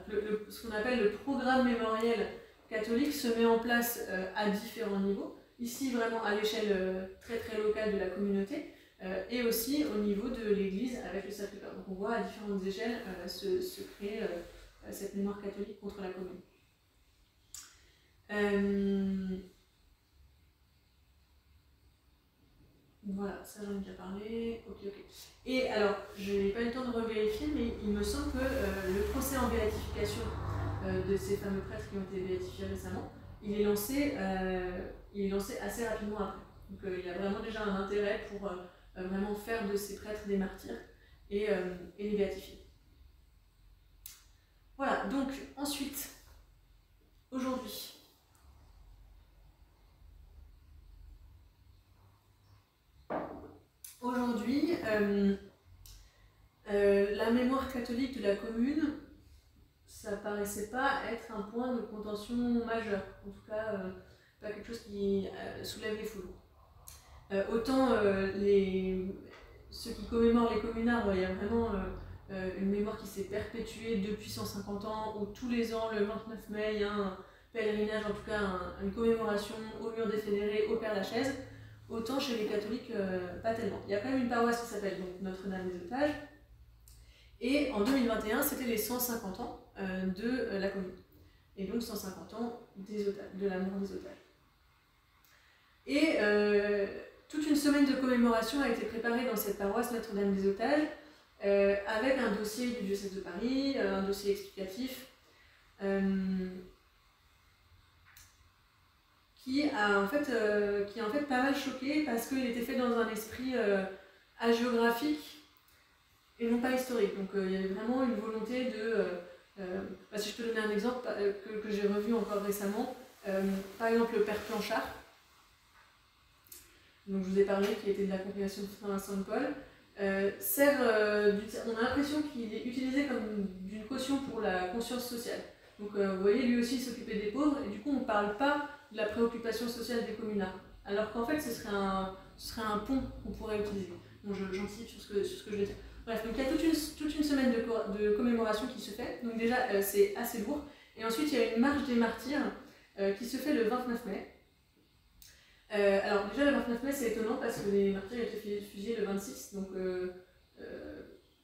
Speaker 3: Le, ce qu'on appelle le programme mémoriel catholique se met en place euh, à différents niveaux. Ici, vraiment à l'échelle euh, très très locale de la communauté, euh, et aussi au niveau de l'Église avec le Sacré-Cœur. Donc on voit à différentes échelles se, se, créer cette mémoire catholique contre la commune. Voilà, ça j'en ai déjà parlé. Ok, ok. Et alors, je n'ai pas eu le temps de revérifier, mais il me semble que euh, le procès en béatification euh, de ces fameux prêtres qui ont été béatifiés récemment, il est lancé, il est lancé assez rapidement après. Donc il y a vraiment déjà un intérêt pour vraiment faire de ces prêtres des martyrs et les béatifier. Voilà, donc ensuite, aujourd'hui, Aujourd'hui, euh, euh, la mémoire catholique de la commune, ça paraissait pas être un point de contention majeur, en tout cas euh, pas quelque chose qui soulève les foules. autant les, ceux qui commémorent les communards, il y a vraiment une mémoire qui s'est perpétuée depuis 150 ans, où tous les ans, le 29 mai, il y a un pèlerinage, en tout cas une commémoration au mur des fédérés, au Père Lachaise. Autant chez les catholiques, euh, pas tellement. Il y a quand même une paroisse qui s'appelle Notre-Dame des Otages. Et en 2021, c'était les 150 ans euh, de euh, la commune. Et donc 150 ans des de la des otages. Et toute une semaine de commémoration a été préparée dans cette paroisse Notre-Dame des Otages, avec un dossier du diocèse de Paris, un dossier explicatif qui a en fait, euh, qui en fait pas mal choqué parce qu'il était fait dans un esprit euh, hagiographique et non pas historique. Donc euh, il y avait vraiment une volonté de Bah, si je peux donner un exemple que, que j'ai revu encore récemment, par exemple le père Planchard, dont je vous ai parlé, qui était de la congrégation de Saint-Vincent de Paul, sert, on a l'impression qu'il est utilisé comme d'une caution pour la conscience sociale. Donc vous voyez, lui aussi s'occupait des pauvres, et du coup on ne parle pas de la préoccupation sociale des communards. Alors qu'en fait, ce serait un, ce serait un pont qu'on pourrait utiliser. Bon, j'anticipe sur, ce que, sur ce que je vais dire. Bref, donc il y a toute une, toute une semaine de, de, commémoration qui se fait. Donc déjà, euh, c'est assez lourd. Et ensuite, il y a une marche des martyrs euh, qui se fait le 29 mai. Euh, alors déjà, le 29 mai, c'est étonnant parce que les martyrs étaient fusillés le 26. Donc,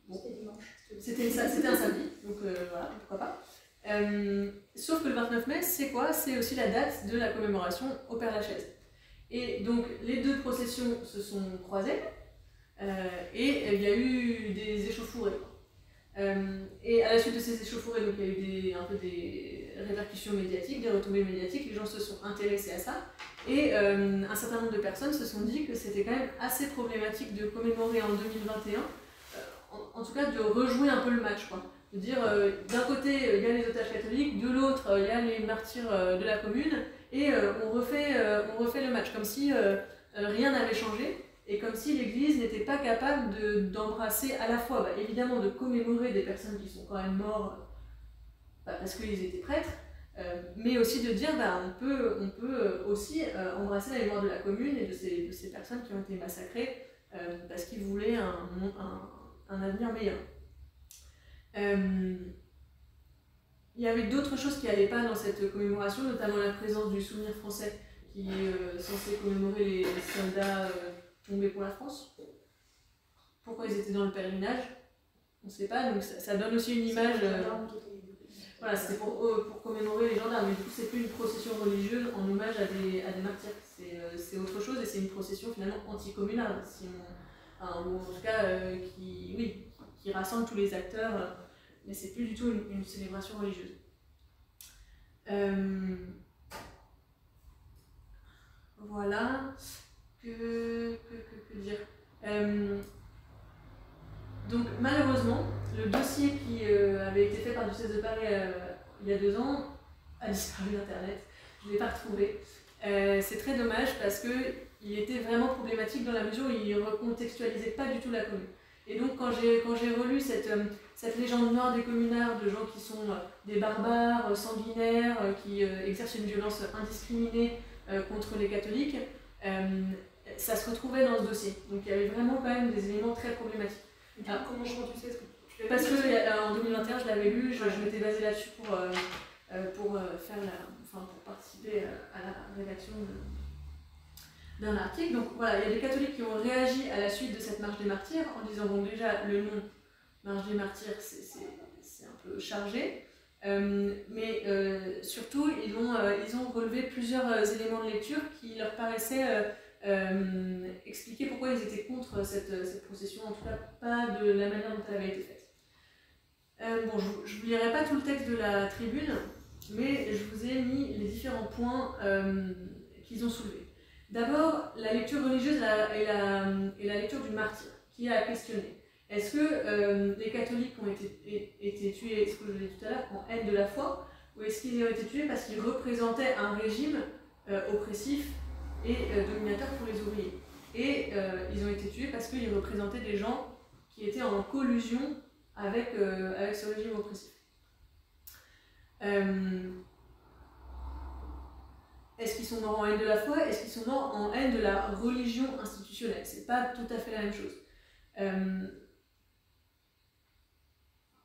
Speaker 4: bon, c'était dimanche.
Speaker 3: C'était un samedi. Donc voilà, pourquoi pas. Sauf que le 29 mai, c'est quoi? C'est aussi la date de la commémoration au Père Lachaise. Et donc les deux processions se sont croisées euh, et il y a eu des échauffourées. Euh, et à la suite de ces échauffourées, donc, il y a eu des, un peu des répercussions médiatiques, des retombées médiatiques, les gens se sont intéressés à ça. Et euh, un certain nombre de personnes se sont dit que c'était quand même assez problématique de commémorer en 2021, en, tout cas de rejouer un peu le match. Quoi. De dire, d'un côté, il y a les otages catholiques, de l'autre, il y a les martyrs de la commune, et euh, on, refait, euh, on refait le match, comme si euh, rien n'avait changé, et comme si l'Église n'était pas capable d'embrasser à la fois, bah, évidemment, de commémorer des personnes qui sont quand même mortes bah, parce qu'ils étaient prêtres, mais aussi de dire bah, on, peut, on peut aussi embrasser la mémoire de la commune et de ces, de ces personnes qui ont été massacrées parce qu'ils voulaient un, un, un, avenir meilleur. Il y avait d'autres choses qui n'allaient pas dans cette commémoration, notamment la présence du souvenir français qui est euh, censé commémorer les, soldats euh, tombés pour la France. Pourquoi ils étaient dans le pèlerinage On ne sait pas, donc ça, donne aussi une image. Euh, voilà, c'était pour, pour, commémorer les gendarmes, mais du coup, c'est plus une procession religieuse en hommage à des, à des martyrs. C'est autre chose et c'est une procession finalement anticommunale, si ou en tout cas qui, oui, qui rassemble tous les acteurs mais c'est plus du tout une, célébration religieuse. Euh, voilà. Que, que, dire euh, Donc, malheureusement, le dossier qui euh, avait été fait par diocèse de Paris il y a deux ans a disparu d'Internet. Je ne l'ai pas retrouvé. c'est très dommage parce qu'il était vraiment problématique dans la mesure où il ne recontextualisait pas du tout la commune. Et donc, quand j'ai relu cette, cette légende noire des communards, de gens qui sont euh, des barbares, euh, sanguinaires, euh, qui exercent une violence indiscriminée contre les catholiques, ça se retrouvait dans ce dossier. Donc il y avait vraiment quand même des éléments très problématiques.
Speaker 4: Ah, comment je tu sais ce
Speaker 3: que Parce que en 2021, je l'avais lu, je, m'étais basée là-dessus pour, pour, faire enfin, pour participer à la rédaction d'un article. Donc voilà, il y a des catholiques qui ont réagi à la suite de cette marche des martyrs en disant bon déjà le nom Marge des martyrs, c'est un peu chargé. Euh, mais euh, surtout, ils ont, euh, ils ont relevé plusieurs éléments de lecture qui leur paraissaient expliquer pourquoi ils étaient contre cette, cette, procession, en tout cas pas de la manière dont elle avait été faite. bon, je ne vous lirai pas tout le texte de la tribune, mais je vous ai mis les différents points qu'ils ont soulevés. D'abord, la lecture religieuse et la, et la lecture du martyr, qui a questionné. Est-ce que euh, les catholiques ont été, été tués, ce que je dit tout à l'heure, en haine de la foi, ou est-ce qu'ils ont été tués parce qu'ils représentaient un régime euh, oppressif et euh, dominateur pour les ouvriers? Et ils ont été tués parce qu'ils représentaient des gens qui étaient en collusion avec, avec ce régime oppressif. Est-ce qu'ils sont morts en haine de la foi? Est-ce qu'ils sont morts en haine de la religion institutionnelle? C'est pas tout à fait la même chose.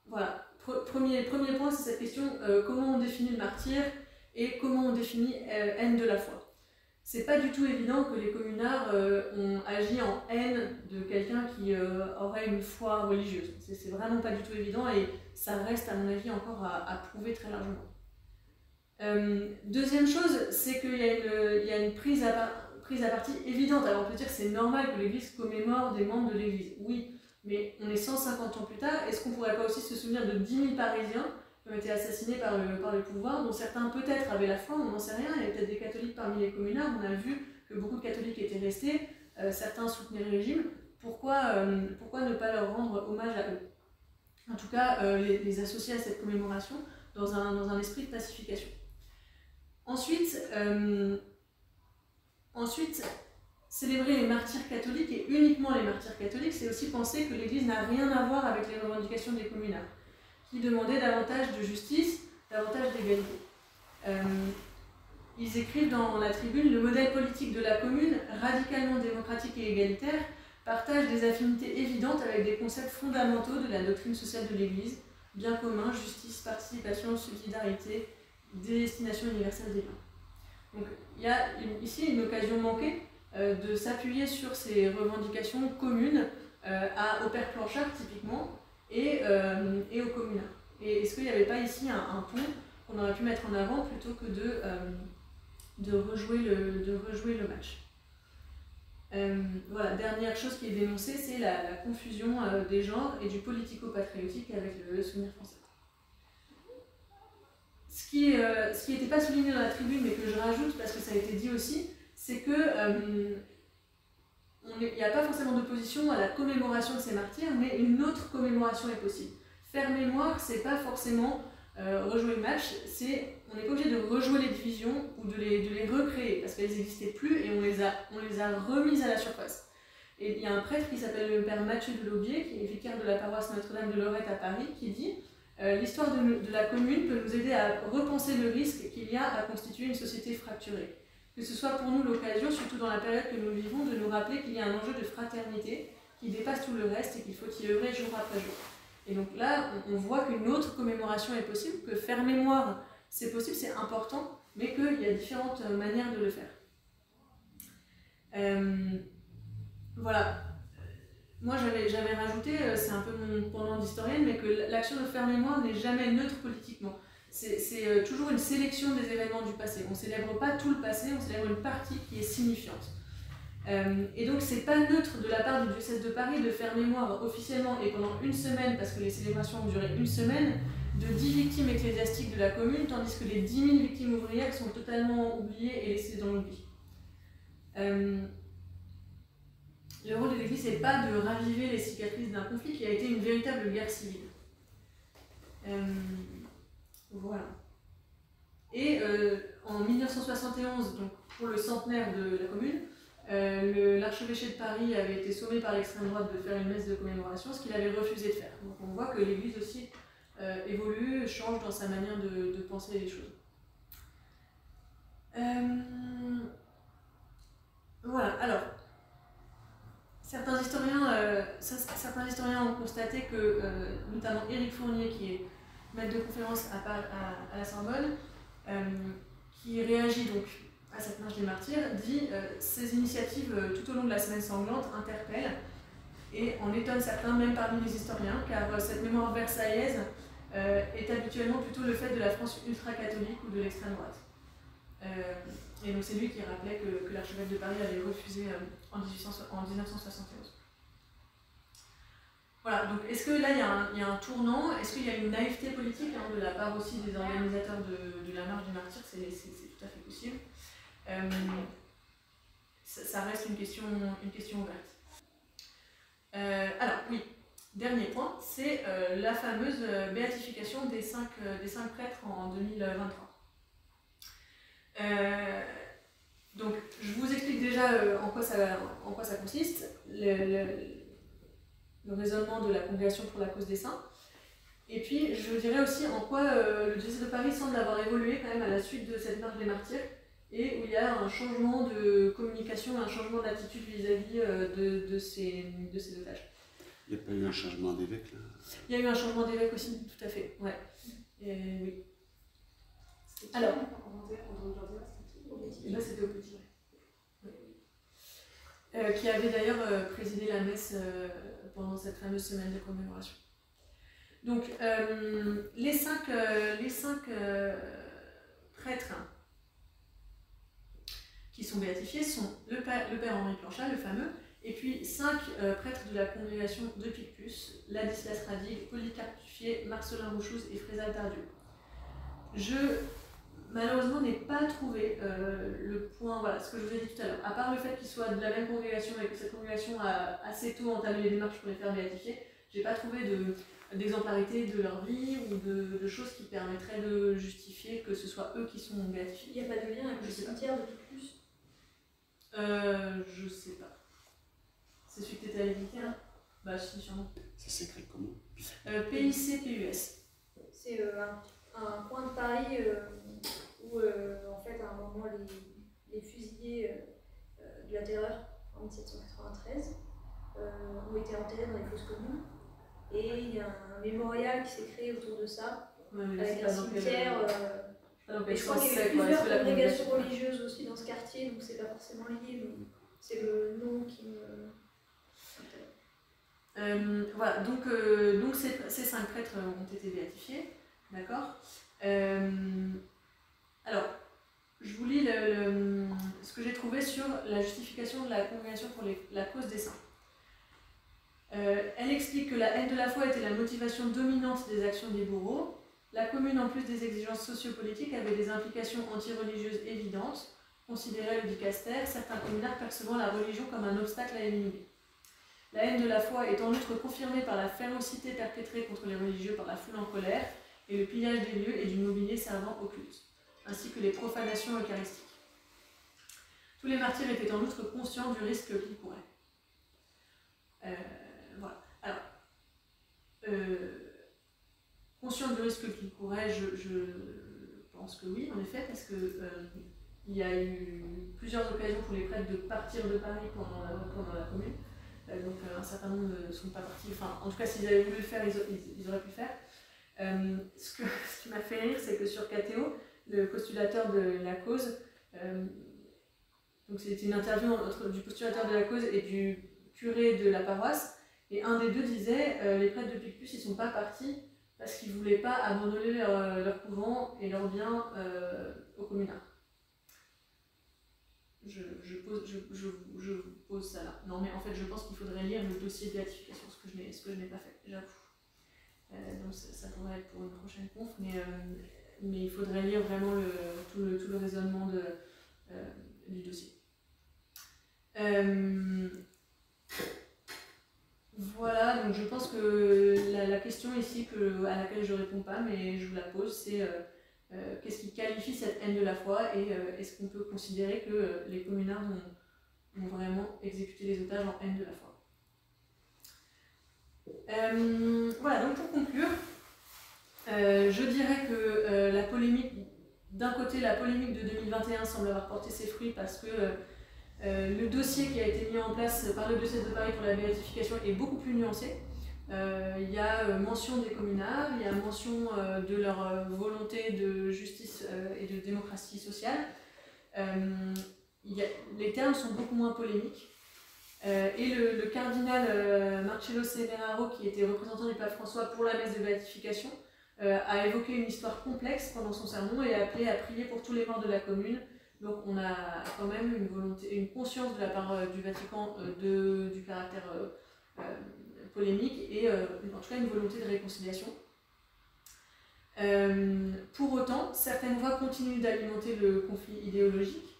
Speaker 3: Voilà, premier, point, c'est cette question euh, comment on définit le martyr et comment on définit euh, haine de la foi. C'est pas du tout évident que les communards euh, ont agi en haine de quelqu'un qui aurait une foi religieuse. C'est vraiment pas du tout évident et ça reste, à mon avis, encore à, prouver très largement. deuxième chose, c'est qu'il y, a une prise à, prise à partie évidente. Alors on peut dire que c'est normal que l'Église commémore des membres de l'Église. Oui, mais on est 150 ans plus tard, est-ce qu'on pourrait pas aussi se souvenir de 10 000 Parisiens qui ont été assassinés par le, par le pouvoir, dont certains peut-être avaient la foi, on n'en sait rien, il y a peut-être des catholiques parmi les communards, on a vu que beaucoup de catholiques étaient restés, euh, certains soutenaient le régime, pourquoi, euh, pourquoi ne pas leur rendre hommage à eux? En tout cas les, associer à cette commémoration dans un, dans un esprit de pacification. Ensuite, ensuite, célébrer les martyrs catholiques et uniquement les martyrs catholiques, c'est aussi penser que l'Église n'a rien à voir avec les revendications des communards, qui demandaient davantage de justice, davantage d'égalité. Euh, ils écrivent dans la tribune Le modèle politique de la commune, radicalement démocratique et égalitaire, partage des affinités évidentes avec des concepts fondamentaux de la doctrine sociale de l'Église bien commun, justice, participation, subsidiarité, destination universelle des biens. Donc il y a ici une occasion manquée de s'appuyer sur ces revendications communes euh, à, au Père Planchard typiquement et, euh, et aux communards. Et est-ce qu'il n'y avait pas ici un, pont qu'on aurait pu mettre en avant plutôt que de, de, rejouer, le, de rejouer le match? Voilà, dernière chose qui est dénoncée, c'est la, confusion des genres et du politico-patriotique avec le, souvenir français. Ce qui n'était pas souligné dans la tribune, mais que je rajoute parce que ça a été dit aussi, c'est que euh, il n'y a pas forcément d'opposition à la commémoration de ces martyrs, mais une autre commémoration est possible. Faire mémoire, c'est pas forcément euh, rejouer le match, c'est on n'est pas obligé de rejouer les divisions ou de les, de les recréer parce qu'elles n'existaient plus et on les, a, on les a remises à la surface. Et il y a un prêtre qui s'appelle le père Mathieu de Laubier, qui est vicaire de la paroisse Notre-Dame de Lorette à Paris, qui dit euh, L'histoire de, de la commune peut nous aider à repenser le risque qu'il y a à constituer une société fracturée que ce soit pour nous l'occasion, surtout dans la période que nous vivons, de nous rappeler qu'il y a un enjeu de fraternité qui dépasse tout le reste et qu'il faut y œuvrer jour après jour. Et donc là, on voit qu'une autre commémoration est possible, que faire mémoire, c'est possible, c'est important, mais qu'il y a différentes manières de le faire. Euh, voilà. Moi, j'avais rajouté, euh, c'est un peu mon pendant d'historienne, mais que l'action de faire mémoire n'est jamais neutre politiquement c'est euh, toujours une sélection des événements du passé. On ne célèbre pas tout le passé, on célèbre une partie qui est signifiante. Euh, et donc c'est pas neutre de la part du diocèse de Paris de faire mémoire officiellement et pendant une semaine, parce que les célébrations ont duré une semaine, de 10 victimes ecclésiastiques de la commune, tandis que les 10 000 victimes ouvrières sont totalement oubliées et laissées dans l'oubli. Euh, le rôle de l'Église, n'est pas de raviver les cicatrices d'un conflit qui a été une véritable guerre civile. Voilà. Et euh, en 1971, donc pour le centenaire de la commune, euh, l'archevêché de Paris avait été sommé par l'extrême droite de faire une messe de commémoration, ce qu'il avait refusé de faire. Donc on voit que l'Église aussi euh, évolue, change dans sa manière de, penser les choses. voilà, alors, certains historiens, certains historiens ont constaté que, notamment Éric Fournier, qui est maître de conférence à, la Sorbonne, euh, qui réagit donc à cette marche des martyrs, dit euh, Ces initiatives euh, tout au long de la semaine sanglante interpellent et en étonne certains, même parmi les historiens, car cette mémoire versaillaise est habituellement plutôt le fait de la France ultra-catholique ou de l'extrême droite. et donc c'est lui qui rappelait que, l'archevêque de Paris avait refusé en, 1971. Voilà, donc est-ce que là il y, a un tournant? Est-ce qu'il y a une naïveté politique hein, de la part aussi des organisateurs de, la marche du martyr? C'est tout à fait possible. Euh, ça, reste une question, ouverte. Euh, alors, oui, dernier point, c'est euh, la fameuse béatification des cinq, prêtres en 2023. donc, je vous explique déjà en, quoi ça, consiste. Raisonnement de la Congrégation pour la cause des saints. Et puis, je dirais aussi en quoi euh, le diocèse de Paris semble avoir évolué quand même à la suite de cette marche des martyrs, et où il y a un changement de communication, un changement d'attitude vis-à-vis euh, de, de, ces, de ces otages.
Speaker 5: Il n'y a pas eu un changement d'évêque là?
Speaker 3: Il y a eu un changement d'évêque aussi, tout à fait, ouais. Et, oui. Alors, là c'était au petit. Euh, qui avait d'ailleurs présidé la messe pendant cette fameuse semaine de commémoration. Donc, euh, les cinq, euh, les cinq euh, prêtres qui sont béatifiés sont le père, Henri Planchat, le fameux, et puis cinq prêtres de la congrégation de Picpus, Ladislas Radig, Polycarpe Tuffier, Marcelin Rouchouz et Frézal Tardieu. Je malheureusement n'ai pas trouvé le point, voilà ce que je vous ai dit tout à l'heure, à part le fait qu'ils soient de la même congrégation et que cette congrégation a assez tôt entamé les démarches pour les faire béatifier, j'ai pas trouvé de, d'exemplarité de leur vie ou de, de, choses qui permettraient de justifier que ce soit eux qui sont béatifiés.
Speaker 4: Il n'y a pas de lien avec le cimetière de Picpus
Speaker 3: euh, Je sais pas. C'est celui que tu étais allé visiter là Bah, si, sûrement.
Speaker 5: Ça s'écrit comment?
Speaker 3: Euh, PIC-PUS.
Speaker 4: C'est euh, un, un, coin de Paris euh, où, euh, en fait, à un moment, les, les fusillés euh, de la terreur en 1793 ont été enterrés dans les fosses communes. Et il y a un mémorial qui s'est créé autour de ça, avec un cimetière. euh, et je crois qu'il y avait
Speaker 3: quoi.
Speaker 4: Plusieurs congrégations religieuses aussi dans ce quartier, donc c'est pas forcément lié, mais c'est le nom qui me.
Speaker 3: Euh, voilà, donc, euh, donc ces, ces cinq prêtres ont été béatifiés, d'accord Euh, Alors, je vous lis ce que j'ai trouvé sur la justification de la congrégation pour la cause des saints. Euh, elle explique que la haine de la foi était la motivation dominante des actions des bourreaux. La commune, en plus des exigences sociopolitiques, avait des implications antireligieuses évidentes. Considérait le dicaster, certains communards percevant la religion comme un obstacle à éliminer. La haine de la foi est en outre confirmée par la férocité perpétrée contre les religieux par la foule en colère et le pillage des lieux et du mobilier servant au culte, ainsi que les profanations eucharistiques. Tous les martyrs étaient en outre conscients du risque qu'ils couraient. Euh, voilà. Alors, euh, conscients du risque qu'ils couraient, je, pense que oui, en effet, parce que euh, il y a eu plusieurs occasions pour les prêtres de partir de Paris pendant la, commune. Donc un certain nombre ne sont pas partis. Enfin, en tout cas, s'ils avaient voulu le faire, ils, auraient pu le faire. Ce, ce qui m'a fait rire, c'est que sur KTO, le postulateur de la cause, euh, donc c'était une interview entre, du postulateur de la cause et du curé de la paroisse, et un des deux disait euh, les prêtres de Picpus, ils sont pas partis parce qu'ils voulaient pas abandonner leur, leur couvent et leurs biens euh, aux communards. Je, je, pose, je, je, pose ça là. Non, mais en fait, je pense qu'il faudrait lire le dossier de béatification, ce que je n'ai, pas fait, j'avoue. Euh, donc ça, ça pourrait être pour une prochaine conf, mais, euh, mais il faudrait lire vraiment le, tout, le, tout le raisonnement de, euh, du dossier. Euh, voilà, donc je pense que la, question ici que, à laquelle je ne réponds pas, mais je vous la pose, c'est euh, qu'est-ce qui qualifie cette haine de la foi et est-ce qu'on peut considérer que les communards ont, ont vraiment exécuté les otages en haine de la foi? Voilà, donc pour conclure, euh, je dirais que euh, la polémique, d'un côté, la polémique de 2021 semble avoir porté ses fruits parce que euh, le dossier qui a été mis en place par le diocèse de Paris pour la béatification est beaucoup plus nuancé. Il y a mention des communards, il y a mention de leur volonté de justice et de démocratie sociale. Les termes sont beaucoup moins polémiques. Et le, cardinal Marcello Semeraro, qui était représentant du pape François pour la messe de béatification, euh, a évoqué une histoire complexe pendant son sermon et a appelé à prier pour tous les morts de la commune. Donc on a quand même une volonté, une conscience de la part euh, du Vatican euh, de, du caractère euh, euh, polémique et euh, en tout cas une volonté de réconciliation. Euh, pour autant, certaines voix continuent d'alimenter le conflit idéologique.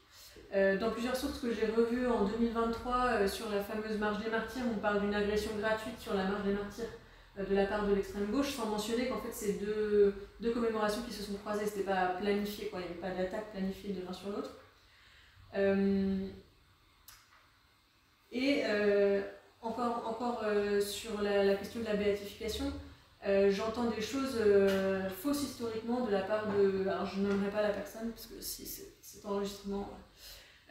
Speaker 3: Euh, dans plusieurs sources que j'ai revues en 2023 euh, sur la fameuse marche des martyrs, on parle d'une agression gratuite sur la marche des martyrs euh, de la part de l'extrême gauche, sans mentionner qu'en fait c'est deux, deux commémorations qui se sont croisées, c'était pas planifié, quoi. il n'y avait pas d'attaque planifiée de l'un sur l'autre. Euh, et euh, encore, encore euh, sur la, la question de la béatification, euh, j'entends des choses euh, fausses historiquement de la part de. Alors je nommerai pas la personne, parce que si cet enregistrement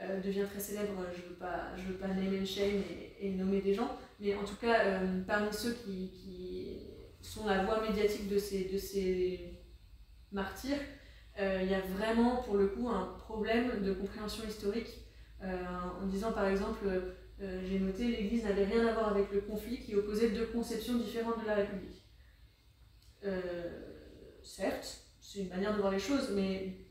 Speaker 3: euh, devient très célèbre, je ne veux pas, je veux pas name and shame et, nommer des gens, mais en tout cas, euh, parmi ceux qui, qui sont la voix médiatique de ces, de ces martyrs, euh, il y a vraiment pour le coup un problème de compréhension historique en disant par exemple. J'ai noté l'Église n'avait rien à voir avec le conflit qui opposait deux conceptions différentes de la République. Certes, c'est une manière de voir les choses, mais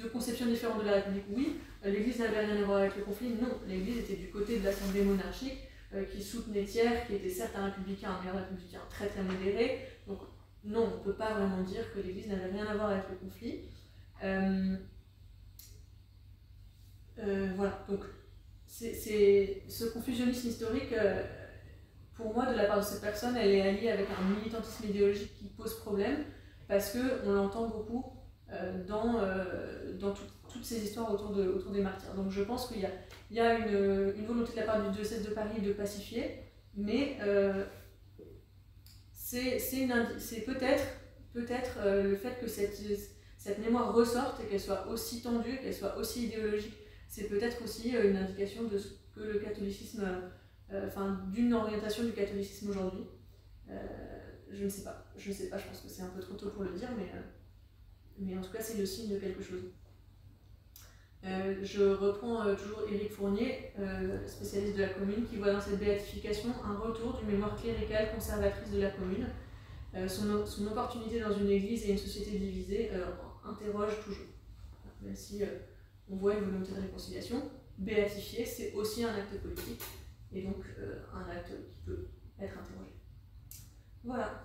Speaker 3: deux conceptions différentes de la République, oui. Euh, L'Église n'avait rien à voir avec le conflit, non. L'Église était du côté de l'Assemblée monarchique euh, qui soutenait Thiers, qui était certes un républicain, mais un républicain très très modéré. Donc non, on ne peut pas vraiment dire que l'Église n'avait rien à voir avec le conflit. Euh, voilà, donc c'est, ce confusionnisme historique, pour moi, de la part de cette personne, elle est alliée avec un militantisme idéologique qui pose problème, parce qu'on l'entend beaucoup euh, dans, euh, dans toutes ces histoires autour, de, autour des martyrs. Donc je pense qu'il y a, il y a une, une, volonté de la part du diocèse de Paris de pacifier, mais euh, c'est peut-être peut-être le fait que cette, cette mémoire ressorte et qu'elle soit aussi tendue, qu'elle soit aussi idéologique, c'est peut-être aussi une indication de ce que le catholicisme, enfin d'une orientation du catholicisme aujourd'hui. je ne sais pas, je ne sais pas, je pense que c'est un peu trop tôt pour le dire, mais mais en tout cas, c'est le signe de quelque chose. Euh, je reprends euh, toujours Éric Fournier, euh, spécialiste de la commune, qui voit dans cette béatification un retour d'une mémoire cléricale conservatrice de la commune. Son, son, opportunité dans une église et une société divisée interroge toujours. Même si on voit une volonté de réconciliation, béatifier, c'est aussi un acte politique et donc un acte qui peut être interrogé. Voilà.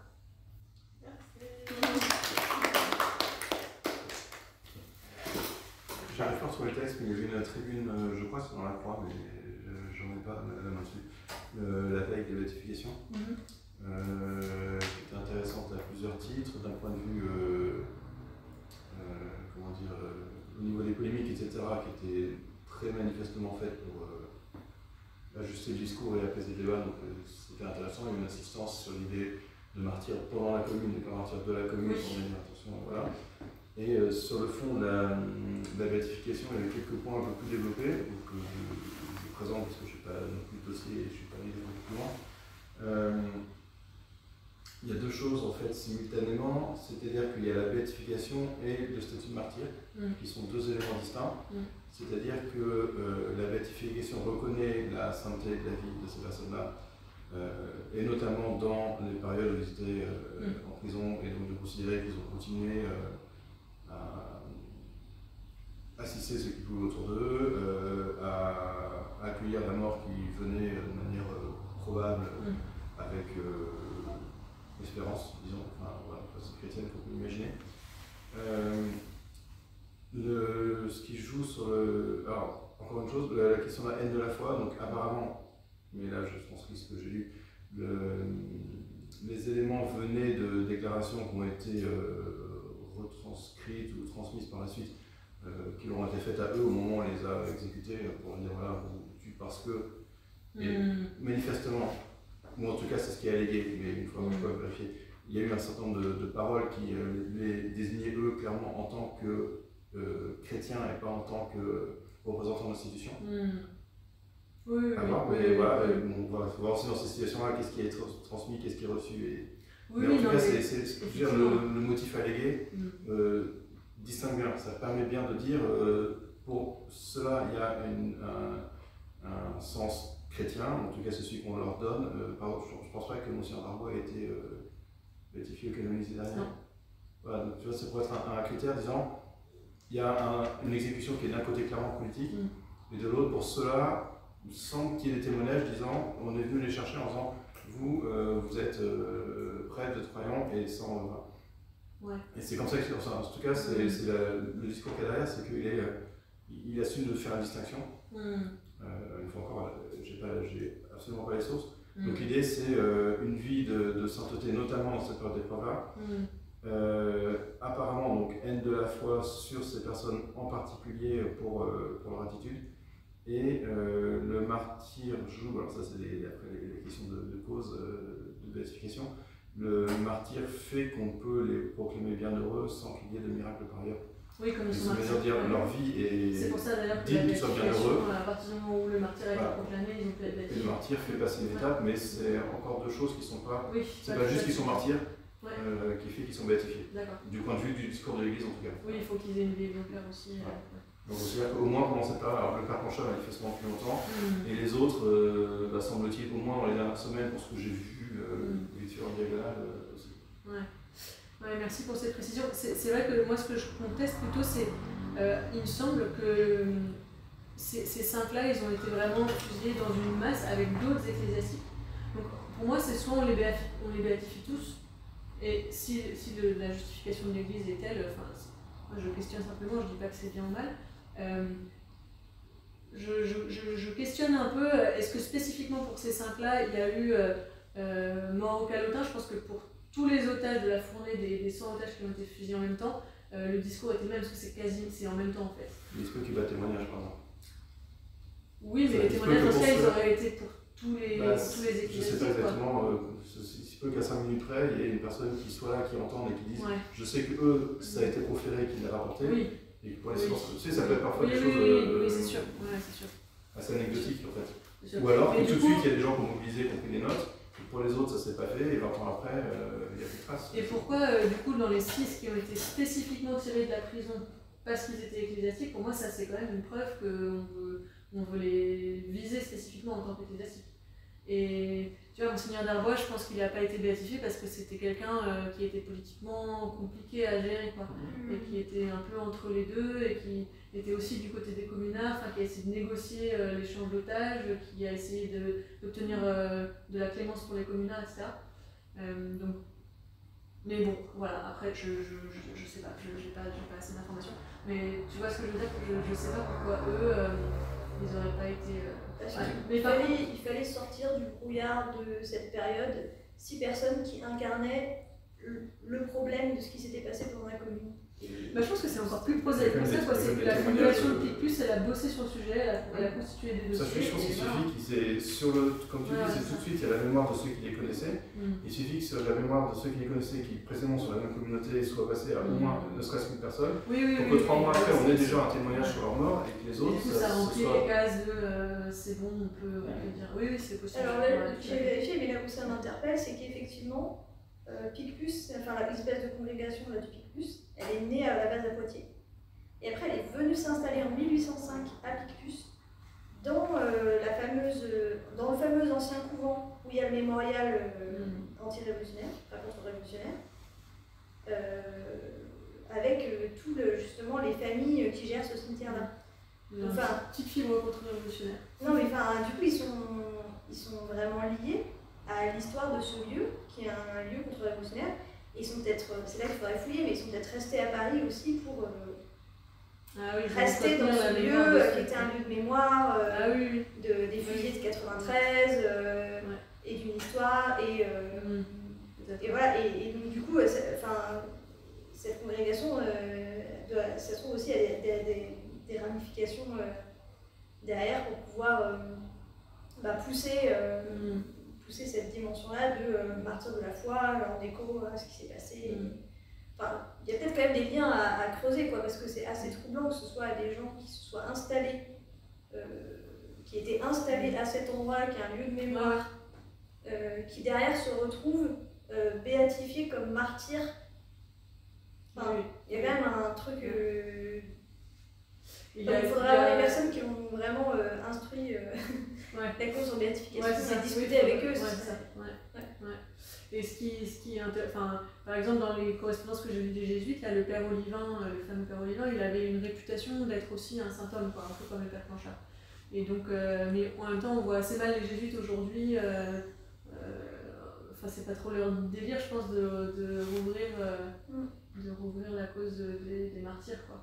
Speaker 3: Merci.
Speaker 1: J'arrive pas sur le texte, mais il y avait une tribune, euh, je crois, c'est dans la croix, mais j'en ai pas la main dessus. la veille des béatifications, mhm. euh, qui était intéressante à plusieurs titres, d'un point de vue, euh, comment dire, au niveau des polémiques, etc., qui était très manifestement faite pour ajuster le discours et apaiser le débat, donc c'était intéressant. Il y a une insistance sur l'idée de martyr pendant la commune et pas martyr de la commune, pour dire attention, voilà. Et euh, sur le fond de la, béatification, il y avait quelques points un peu plus développés, donc, euh, je, je, présente parce que je ne suis pas non plus dossier et je ne suis pas allé plus loin. Euh, il y a deux choses en fait simultanément, c'est-à-dire qu'il y a la béatification et le statut de martyr, mm. qui sont deux éléments distincts. Mm. C'est-à-dire que la béatification reconnaît la sainteté de la vie de ces personnes-là, et notamment dans les périodes où ils étaient mm. en prison, et donc de considérer qu'ils ont continué assister ceux qui pouvaient autour d'eux, euh, à, accueillir la mort qui venait de manière euh, probable mm. avec euh, espérance, disons, enfin voilà, c'est chrétienne, faut l'imaginer. Le, ce qui joue sur le. Alors, encore une chose, la, question de la haine de la foi, donc apparemment, mais là je que ce que j'ai lu, les éléments venaient de déclarations qui ont été retranscrites ou transmises par la suite, euh, qui ont été faites à eux au moment où on les a exécutés, pour dire voilà, tu, parce que. Mais hmm. manifestement, ou en tout cas c'est ce qui est allégué, mais une fois que je peux vérifier, il y a eu un certain nombre de, paroles qui euh, les désignaient eux clairement en tant que euh, chrétiens et pas en tant que représentants d'institutions.
Speaker 3: Hmm. Oui, oui,
Speaker 1: mais voilà, on va voir aussi dans ces situations-là qu'est-ce qui est transmis, qu'est-ce qui est reçu. Et, mais en tout cas, c'est le, le, motif allégué mm. euh, distingue bien. Ça permet bien de dire, euh, pour cela, il y a un, un, sens chrétien, en tout cas c'est celui qu'on leur donne. Euh, je ne pense pas que Monsieur Darbois ait été béatifié ou canonisé derrière. Voilà, donc tu vois, ça pourrait être un, critère disant, il y a une exécution qui est d'un côté clairement politique, mm. et de l'autre, pour cela, sans qu'il y ait des témoignages disant, on est venu les chercher en disant, vous, vous êtes prêtre, de croyant et sans. Ouais. Et c'est comme ça que, en tout cas, c'est, le discours qu'il y a derrière, c'est qu'il est, il assume de faire la distinction. Mm. Euh, une fois encore, j'ai, pas, j'ai absolument pas les sources. Mm. Donc l'idée, c'est euh, une vie de, de, sainteté, notamment dans cette période d'épreuve-là. Mm. Euh, apparemment, donc, haine de la foi sur ces personnes en particulier pour, pour leur attitude. Et le martyr joue, alors ça c'est les, après les, questions de, de cause, de béatification, le martyr fait qu'on peut les proclamer bienheureux sans qu'il y ait de miracle par ailleurs.
Speaker 3: Oui, comme ils
Speaker 1: sont dire leur vie est
Speaker 3: C'est pour ça d'ailleurs que
Speaker 1: qu'ils soient bienheureux.
Speaker 3: À partir du moment où le martyr est proclamé, ils ont pu être
Speaker 1: Et le martyr fait passer une étape, mais c'est encore deux choses qui sont pas. Oui, c'est pas, juste qu'ils sont martyrs. Euh, qui fait qu'ils sont béatifiés. Du point de vue du discours de l'Église en tout cas.
Speaker 3: Oui, il faut qu'ils aient une vie de cœur aussi. Euh,
Speaker 1: Donc c'est-à-dire qu'au moins pendant cette période, alors le père Pancha manifestement plus longtemps, mm. et les autres, euh, bah, semble-t-il, au moins dans les dernières semaines, pour ce que j'ai vu, euh, en diagonale euh, aussi.
Speaker 3: Ouais. merci pour cette précision. C'est vrai que moi, ce que je conteste plutôt, c'est. Euh, il me semble que euh, ces, ces cinq-là, ils ont été vraiment fusillés dans une masse avec d'autres ecclésiastiques. Donc, pour moi, c'est soit on les, béatifie, on les béatifie tous, et si, si la justification de l'Église est telle, enfin, moi je questionne simplement, je dis pas que c'est bien ou mal. je, je, je, questionne un peu, est-ce que spécifiquement pour ces cinq-là, il y a eu Euh, mort au calotin, je pense que pour tous les otages de la fournée, des, des 100 otages qui ont été fusillés en même temps, euh, le discours était le même parce que c'est quasi, c'est en même temps en fait.
Speaker 1: Il se peut qu'il y témoignage, par exemple.
Speaker 3: Oui, mais les témoignages cas, ils auraient été pour tous les,
Speaker 1: Bah,
Speaker 3: pour tous les
Speaker 1: Je sais pas exactement, euh, ce- il se peut qu'à 5 minutes près, il y ait une personne qui soit là, qui entende et qui dise
Speaker 3: Ouais.
Speaker 1: Je sais que eux, ça a été proféré, qu'ils l'ont rapporté.
Speaker 3: Oui,
Speaker 1: Et que pour les
Speaker 3: Oui.
Speaker 1: sources, tu sais, ça peut être parfois
Speaker 3: oui,
Speaker 1: des
Speaker 3: oui,
Speaker 1: choses
Speaker 3: oui,
Speaker 1: euh,
Speaker 3: oui, c'est sûr. Ouais, sûr.
Speaker 1: assez anecdotiques en fait. Ou alors tout de suite, il y a des gens qui ont mobilisé, qui ont pris des notes. Pour les autres, ça s'est pas fait, et 20 ans après, euh, il n'y a plus de traces.
Speaker 3: Et pourquoi, euh, du coup, dans les six qui ont été spécifiquement tirés de la prison parce qu'ils étaient ecclésiastiques, pour moi, ça c'est quand même une preuve qu'on veut, on veut les viser spécifiquement en tant qu'ecclésiastiques. Tu vois, Monseigneur Darbois, je pense qu'il n'a pas été béatifié parce que c'était quelqu'un euh, qui était politiquement compliqué à gérer, quoi. Et qui était un peu entre les deux, et qui était aussi du côté des communards, enfin, qui a essayé de négocier euh, l'échange d'otages, qui a essayé de- d'obtenir euh, de la clémence pour les communards, etc. Euh, donc, mais bon, voilà, après, je, je, je, je sais pas, je n'ai pas, j'ai pas assez d'informations. Mais tu vois ce que je veux dire? Je, je sais pas pourquoi eux, euh, ils auraient pas été. euh, Par
Speaker 4: fallait, il fallait sortir du brouillard de cette période six personnes qui incarnaient le, le problème de ce qui s'était passé pendant la commune.
Speaker 3: Bah, je pense que c'est encore plus prosaïque que ça, quoi. C'est que la population de Picpus, elle a bossé sur le sujet, elle a, elle a constitué des
Speaker 1: Ça
Speaker 3: dossiers.
Speaker 1: je pense qu'il suffit qu'ils aient, sur le, comme tu
Speaker 3: Ouais,
Speaker 1: dis, c'est tout de suite, il y a la mémoire de ceux qui les connaissaient.
Speaker 3: Mm.
Speaker 1: Il suffit que sur la mémoire de ceux qui les connaissaient, qui précédemment sur la même communauté, soit passé à au
Speaker 3: Mm.
Speaker 1: moins ne serait-ce qu'une personne.
Speaker 3: Oui, oui,
Speaker 1: Pour
Speaker 3: oui.
Speaker 1: que trois mois après, on ait déjà un témoignage sur leur mort et que les autres,
Speaker 3: du coup, ça
Speaker 1: ce
Speaker 3: remplit les cases de euh, c'est bon, on peut, dire oui, oui, c'est possible.
Speaker 4: Alors là, j'ai vérifié, mais là où ça m'interpelle, c'est qu'effectivement, euh, Picpus, enfin l'espèce de congrégation là, du Picpus, elle est née à la base à Poitiers. Et après, elle est venue s'installer en 1805 à Picpus, dans, euh, la fameuse, dans le fameux ancien couvent où il y a le mémorial euh, anti-révolutionnaire, enfin contre-révolutionnaire, avec tout le, justement les familles qui gèrent ce cimetière-là. Enfin,
Speaker 3: petite fibre contre-révolutionnaire.
Speaker 4: non, mais enfin, du coup, ils sont, ils sont vraiment liés à l'histoire de ce lieu, qui est un lieu contre-révolutionnaire. Ils sont peut-être, euh, c'est là qu'il faudrait fouiller, mais ils sont peut-être restés à Paris aussi pour euh,
Speaker 3: Ah oui,
Speaker 4: rester dans ce lieu euh, qui était un lieu de mémoire euh,
Speaker 3: Ah oui,
Speaker 4: de, des fusillés de 93 euh,
Speaker 3: Ouais.
Speaker 4: et d'une histoire. Et,
Speaker 3: Mm.
Speaker 4: Et voilà, et, et donc du coup, enfin, cette congrégation, doit- ça se trouve aussi, des, des- des ramifications derrière pour pouvoir bah, pousser,
Speaker 3: Mm.
Speaker 4: Pousser cette dimension-là de euh, martyr de la foi, en écho à ce qui s'est passé.
Speaker 3: Mm.
Speaker 4: Enfin, il y a peut-être quand même des liens à, à creuser, quoi, parce que c'est assez troublant que ce soit des gens qui se soient installés, euh, qui étaient installés à cet endroit, qui est un lieu de mémoire, euh, qui derrière se retrouvent euh, béatifiés comme martyrs. Enfin. Il y a quand même un truc.
Speaker 3: Il
Speaker 4: donc,
Speaker 3: a-
Speaker 4: il faudrait
Speaker 3: il y a-
Speaker 4: avoir des personnes qui ont vraiment euh, instruit euh,
Speaker 3: Ouais.
Speaker 4: la cause en béatification
Speaker 3: Ouais,
Speaker 4: et discuter avec eux.
Speaker 3: c'est ça. Ouais. Ouais. Et ce qui, ce qui enfin, par exemple, dans les correspondances que j'ai lues des jésuites, là, le père Olivin, euh, le fameux père Olivin, il avait une réputation d'être aussi un saint homme, quoi, un peu comme le père Planchard. Et donc, euh, mais en même temps, on voit assez mal les jésuites aujourd'hui. euh, euh, Enfin, c'est pas trop leur délire, je pense, de, de rouvrir,
Speaker 4: Mm.
Speaker 3: de rouvrir la cause des, des martyrs, quoi.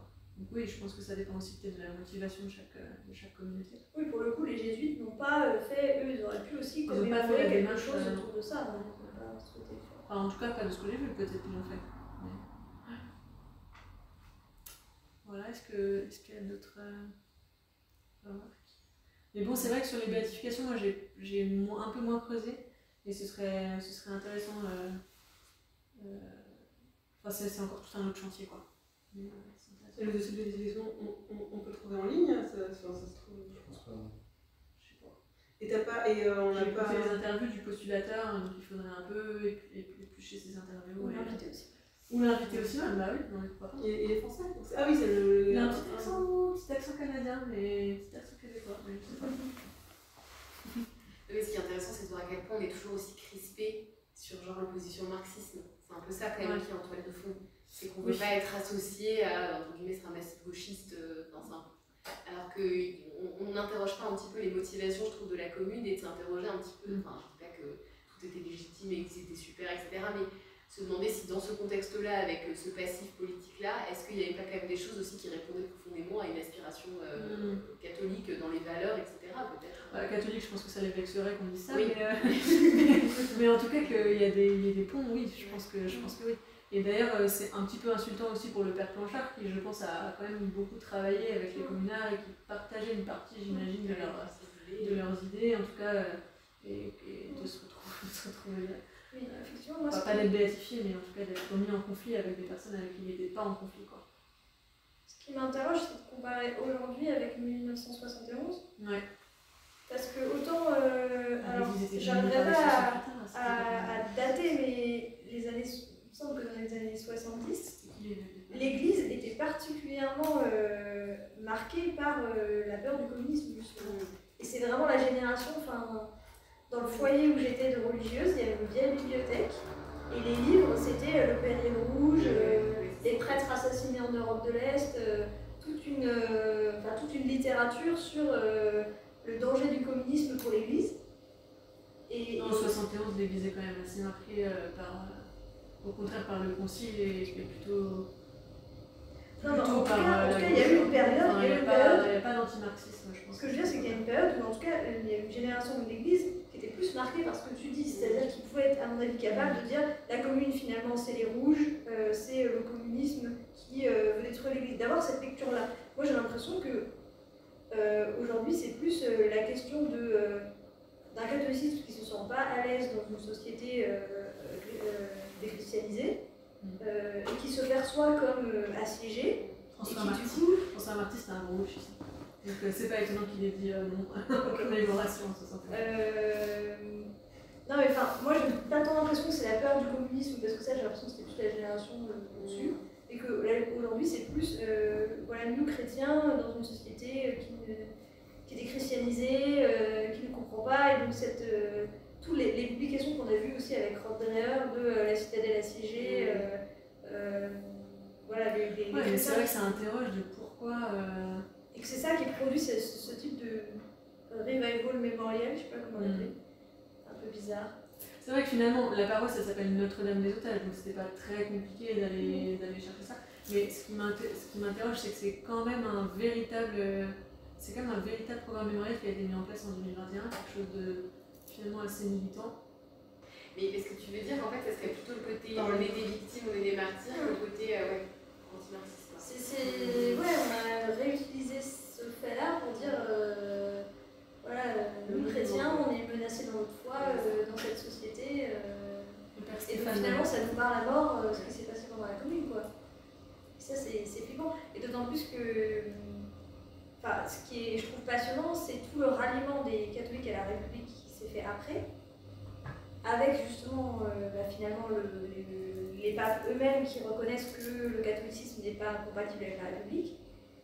Speaker 3: Oui, je pense que ça dépend aussi peut-être de la motivation de chaque, euh, de chaque communauté.
Speaker 4: Oui, pour le coup, les jésuites n'ont pas euh, fait, eux, ils auraient pu aussi
Speaker 3: Ils ont pas
Speaker 4: commémorer quelque
Speaker 3: démarche,
Speaker 4: chose
Speaker 3: euh,
Speaker 4: autour de ça.
Speaker 3: Enfin, en tout cas, pas de ce que j'ai vu, peut-être qu'ils l'ont fait. Mais... Voilà, est-ce qu'il y a d'autres remarques? Mais bon, c'est vrai que sur les béatifications, moi j'ai un peu moins creusé, et ce serait, ce serait intéressant. euh, euh, Enfin, c'est c'est encore tout un autre chantier, quoi. Mais, euh, c'est intéressant.
Speaker 6: Et le dossier de béatification, on, on, on peut le trouver en ligne ça, ça, ça se trouve.
Speaker 1: Je pense pas.
Speaker 3: Je sais pas.
Speaker 6: Et t'as pas. Et euh, on
Speaker 3: écouté
Speaker 6: pas.
Speaker 3: les interviews du postulateur, donc il faudrait un peu ép- ép- éplucher ces interviews.
Speaker 4: On
Speaker 3: et-
Speaker 4: l'a invité aussi.
Speaker 3: Ou l'inviter aussi, hein, bah oui, non, mais pourquoi pas.
Speaker 6: Il il est français Ah oui, c'est le.
Speaker 3: Il a un petit accent, petit accent canadien, mais petit accent québécois, mais je sais pas.
Speaker 7: Mais ce qui est intéressant, c'est de voir à quel point on est toujours aussi crispé sur genre l'opposition marxisme. C'est un peu ça quand même
Speaker 3: Ouais.
Speaker 7: qui est en toile de fond. C'est qu'on ne
Speaker 3: Oui.
Speaker 7: pas être associé à, entre guillemets, c'est un massif gauchiste euh, dans un... Alors qu'on on n'interroge pas un petit peu les motivations, je trouve, de la commune et de s'interroger un petit peu,
Speaker 3: Mm.
Speaker 7: enfin, je dis pas que tout était légitime et que c'était super, etc. Mais se demander si dans ce contexte-là, avec euh, ce passif politique-là, est-ce qu'il n'y avait pas quand même des choses aussi qui répondaient profondément à une aspiration euh,
Speaker 3: Mm.
Speaker 7: catholique dans les valeurs, etc. Peut-être.
Speaker 3: Bah, catholiques, je pense que ça les vexerait qu'on dise ça,
Speaker 7: Oui.
Speaker 3: mais, euh, mais en tout cas qu'il y, a des- il y a des ponts, oui, je pense que, je pense que oui. Et d'ailleurs, euh, c'est un petit peu insultant aussi pour le père Planchard, qui, je pense, a quand même beaucoup travaillé avec les communards et qui partageait une partie, j'imagine, de, leur- de leurs idées, en tout cas, euh, et, et de se retrouver, de se retrouver
Speaker 4: Oui, effectivement, moi,
Speaker 3: Enfin, pas d'être béatifié, mais en tout cas d'être mis en conflit avec des personnes avec qui il n'était pas en conflit. Quoi.
Speaker 4: ce qui m'interroge, c'est de comparer aujourd'hui avec 1971.
Speaker 3: Ouais.
Speaker 4: Parce que autant. euh, alors,
Speaker 3: L'Église était
Speaker 4: j'arriverai pas à, à- à dater, mais les années. Il me semble que dans les années 70,
Speaker 3: c'était qui les-
Speaker 4: l'Église était particulièrement euh, marquée par euh, la peur du communisme. Et c'est vraiment la génération, enfin, dans le foyer où j'étais de religieuse, il y avait une vieille bibliothèque. Et les livres, c'était euh, Le Péril Rouge, Les prêtres assassinés en Europe de l'Est, toute, une, enfin, toute une littérature sur le danger du communisme pour l'Église. Et,
Speaker 3: En 71, l'Église est quand même assez marquée euh, par, au contraire par le concile et, et plutôt.
Speaker 4: Non, mais en tout cas-
Speaker 3: euh,
Speaker 4: en
Speaker 3: la
Speaker 4: tout cas, il y a eu une période- il y a
Speaker 3: a pas- n'y d'antimarxisme, je pense.
Speaker 4: Ce que je veux dire, c'est qu'il y a une période où, en tout cas, il y a une génération de l'Église qui était plus marquée par ce que tu dis, c'est-à-dire qu'ils pouvaient être, à mon avis, capables de dire la commune, finalement, c'est les rouges, euh, c'est le communisme qui euh, veut détruire l'Église. D'avoir cette lecture-là. Moi, j'ai l'impression que euh, aujourd'hui, c'est plus la question de d'un catholicisme qui se sent pas à l'aise dans une société euh, euh, et qui se perçoit comme euh, assiégé.
Speaker 3: François Marty,
Speaker 4: coup,
Speaker 3: François Marty, c'était un gros gauchiste. Donc euh, c'est pas étonnant qu'il ait dit non en 61.
Speaker 4: Euh, Non, mais enfin, moi j'ai pas tant l'impression que c'est la peur du communisme, parce que ça j'ai l'impression que c'était plus la génération au-dessus, et que aujourd'hui c'est plus, voilà, nous chrétiens, dans une société qui, ne- qui est déchristianisée, qui ne comprend pas, et donc cette. Tous les, les publications qu'on a vues aussi avec Rod Dreher de euh, la citadelle assiégée, euh, euh, voilà, les, les,
Speaker 3: Ouais, c'est vrai que ça interroge de pourquoi. euh,
Speaker 4: et que c'est ça qui produit ce, type de revival mémoriel, je sais pas comment
Speaker 3: Mm.
Speaker 4: l'appeler, un peu bizarre.
Speaker 3: C'est vrai que finalement, la paroisse, elle s'appelle Notre-Dame des Otages, donc c'était pas très compliqué d'aller d'aller chercher ça. Mais ce qui m'inter- ce qui m'interroge, c'est que c'est quand même un véritable, c'est quand même un véritable programme mémoriel qui a été mis en place en 2021, quelque chose de finalement assez militant.
Speaker 7: Mais est-ce que tu veux dire qu'en fait, ça serait plutôt le côté on est des victimes, on est des martyrs, que le côté euh, ouais, anti-marxiste quoi.
Speaker 4: C'est, c'est- ouais, on a réutilisé ce fait-là pour dire, euh, voilà, nous chrétiens, on est menacés dans notre foi, euh, dans cette société, euh, et donc finalement ça nous parle à mort euh, ce qui s'est passé pendant la commune, quoi. Et ça c'est, c'est flippant, et d'autant plus que, enfin, ce qui est, je trouve passionnant, c'est tout le ralliement des catholiques à la République s'est fait après, avec justement euh, bah, finalement le- le- les papes eux-mêmes qui reconnaissent que le catholicisme n'est pas compatible avec la République.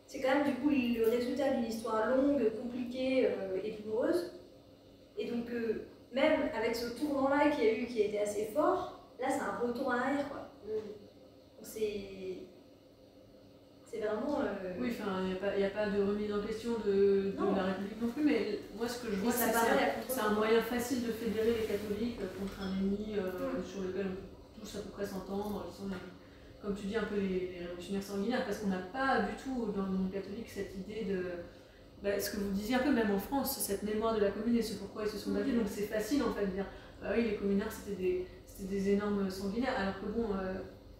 Speaker 4: C'est quand même du coup le résultat d'une histoire longue, compliquée euh, et douloureuse. Et donc euh, même avec ce tournant-là qu'il y a eu, qui a été assez fort, là c'est un retour en arrière quoi. Donc c'est c'est vraiment. euh,
Speaker 3: Oui, enfin, il n'y a, a pas de remise en question de, de la République non plus, mais moi ce que je vois, c'est que c'est
Speaker 4: paraît
Speaker 3: un- moyen facile de fédérer les catholiques euh, contre un ennemi euh,
Speaker 4: Mm.
Speaker 3: sur lequel on peut tous à peu près s'entendre. Ils sont, comme tu dis, un peu les, les révolutionnaires sanguinaires, parce qu'on n'a pas du tout dans le monde catholique cette idée de. bah, ce que vous disiez un peu, même en France, cette mémoire de la commune et ce pourquoi ils se sont battus.
Speaker 4: Mm.
Speaker 3: Donc c'est facile en fait de dire bah oui, les communards c'était des, c'était des énormes sanguinaires, alors que bon. euh,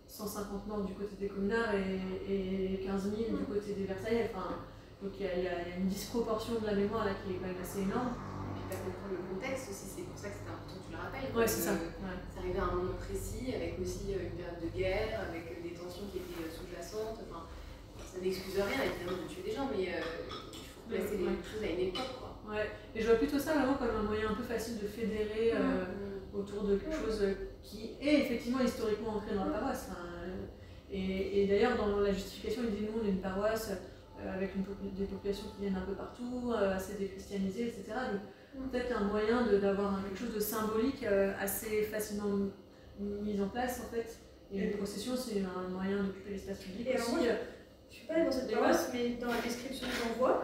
Speaker 3: 150 morts du côté des communards et, et 15 000 du côté des Versaillais. Enfin, donc il y, a- y y une disproportion de la mémoire là qui est quand même assez énorme.
Speaker 7: Et puis pas comprendre le contexte aussi, c'est pour ça que c'était important que tu le rappelles.
Speaker 3: Ouais, c'est ça. Ouais.
Speaker 7: C'est arrivé à un moment précis, avec aussi euh, une période de guerre, avec euh, des tensions qui étaient euh, sous-jacentes. Enfin, ça n'excuse rien évidemment de tuer des gens, mais euh, il faut placer
Speaker 3: Ouais.
Speaker 7: les choses à une époque. Quoi.
Speaker 3: Ouais. Et je vois plutôt ça vraiment comme un moyen un peu facile de fédérer euh, autour de quelque chose qui est effectivement historiquement ancré dans la paroisse. Enfin, euh, et et d'ailleurs, dans la justification, il dit nous, on est une paroisse euh, avec une des populations qui viennent un peu partout, euh, assez déchristianisées, etc. Donc, peut-être un moyen d'avoir quelque chose de symbolique assez facilement mis en place, en fait. Et une procession, c'est un moyen d'occuper l'espace public
Speaker 4: Et
Speaker 3: aussi.
Speaker 4: Je suis pas allée dans cette
Speaker 3: Et
Speaker 4: paroisse, mais dans la description que j'en vois,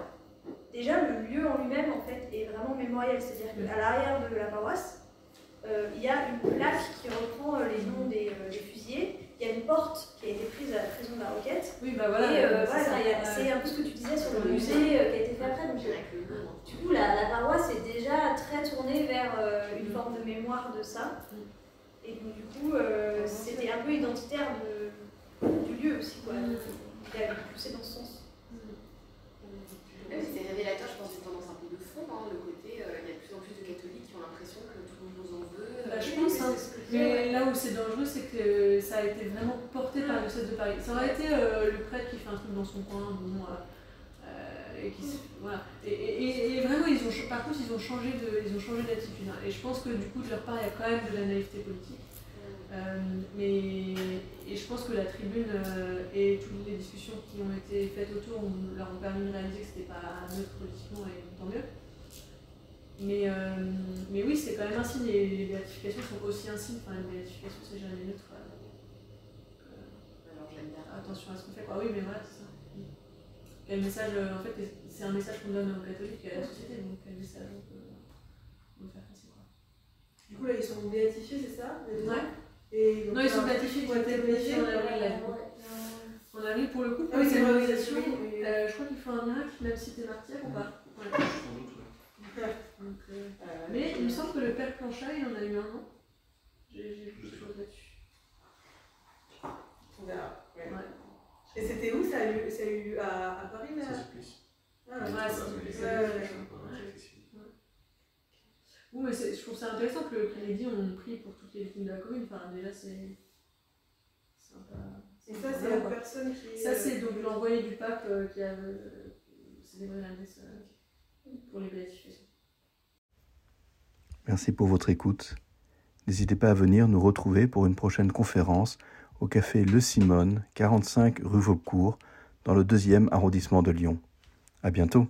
Speaker 4: déjà le lieu en lui-même en fait est vraiment mémoriel. C'est-à-dire qu'à l'arrière de la paroisse, il y a une plaque qui reprend euh, les noms des, euh, des fusillés. Il y a une porte qui a été prise à la prison de la Roquette.
Speaker 3: Oui, bah voilà.
Speaker 4: et euh,
Speaker 3: c'est Ouais.
Speaker 4: un peu ce que tu disais sur le musée euh, qui a été fait après. Donc,
Speaker 7: hein.
Speaker 4: du coup, la, la, paroisse est déjà très tournée vers euh, une forme de mémoire de ça. Et donc, du coup, euh, c'était un peu identitaire de, du lieu aussi. Quoi. Il a poussé dans ce sens.
Speaker 7: Même si c'est révélateur, je pense, d'une tendance un peu de fond, hein, le côté, euh, il y a de plus en plus de catholiques qui ont l'impression que tout le monde nous en veut.
Speaker 3: Bah, je
Speaker 7: euh,
Speaker 3: pense,
Speaker 7: que
Speaker 3: hein.
Speaker 7: c'est ce que-
Speaker 3: Mais là où c'est dangereux, c'est que ça a été vraiment porté par le 7 de Paris. Ça aurait été euh, le prêtre qui fait un truc dans son coin, bon, euh, euh, et qui, se- voilà. Et, et- vraiment, ils ont, par contre, ils ont changé de, ils ont changé d'attitude. hein. Et je pense que du coup, de leur part, il y a quand même de la naïveté politique. Mais et je pense que la tribune et toutes les discussions qui ont été faites autour leur ont permis de réaliser que c'était pas neutre politiquement et tant mieux. Mais, euh, mais oui, c'est quand même un signe, et les béatifications sont aussi un signe. Enfin, les béatifications, c'est jamais neutre. euh, euh,
Speaker 7: Alors j'aime bien.
Speaker 3: attention à ce qu'on fait. quoi. oui, mais voilà, c'est ça. Quel message, euh, en fait, c'est un message qu'on donne aux catholiques et à la société, donc quel message on peut, on peut faire passer. Quoi.
Speaker 6: Du coup, là, ils sont béatifiés, c'est ça les deux?
Speaker 3: Ouais.
Speaker 6: Et
Speaker 3: Non, ils sont béatifiés, ils ont été béatifiés en avril. là. En avril, pour le coup,
Speaker 6: Ah oui,
Speaker 3: l'organisation,
Speaker 6: oui, oui.
Speaker 3: euh, je crois qu'il faut un miracle, même si t'es martyr ou pas. Ouais. Euh, Mais il me semble que le père Planchat, il en a eu un an. J'ai quelque chose là-dessus.
Speaker 6: On verra. ouais.
Speaker 3: Ouais.
Speaker 6: Et c'était où? Ça a eu, ça a eu à, à Paris là?
Speaker 5: C'est.
Speaker 6: Ah,
Speaker 3: Ouais, c'est-
Speaker 5: mais
Speaker 3: c'est-
Speaker 5: c'est-
Speaker 6: ouais,
Speaker 5: c'est.
Speaker 3: Oui, mais c'est- je trouve ça intéressant que le Crédit on prie pour toutes les victimes de la commune. Enfin, déjà, c'est. C'est peu.
Speaker 6: Et ça, c'est la
Speaker 3: quoi.
Speaker 6: personne qui.
Speaker 3: Ça, c'est
Speaker 6: euh,
Speaker 3: donc l'envoyé du pape euh, qui a euh, célébré la messe pour les béatifications.
Speaker 1: Merci pour votre écoute. N'hésitez pas à venir nous retrouver pour une prochaine conférence au café Le Simone, 45 rue Vaucourt, dans le deuxième arrondissement de Lyon. À bientôt.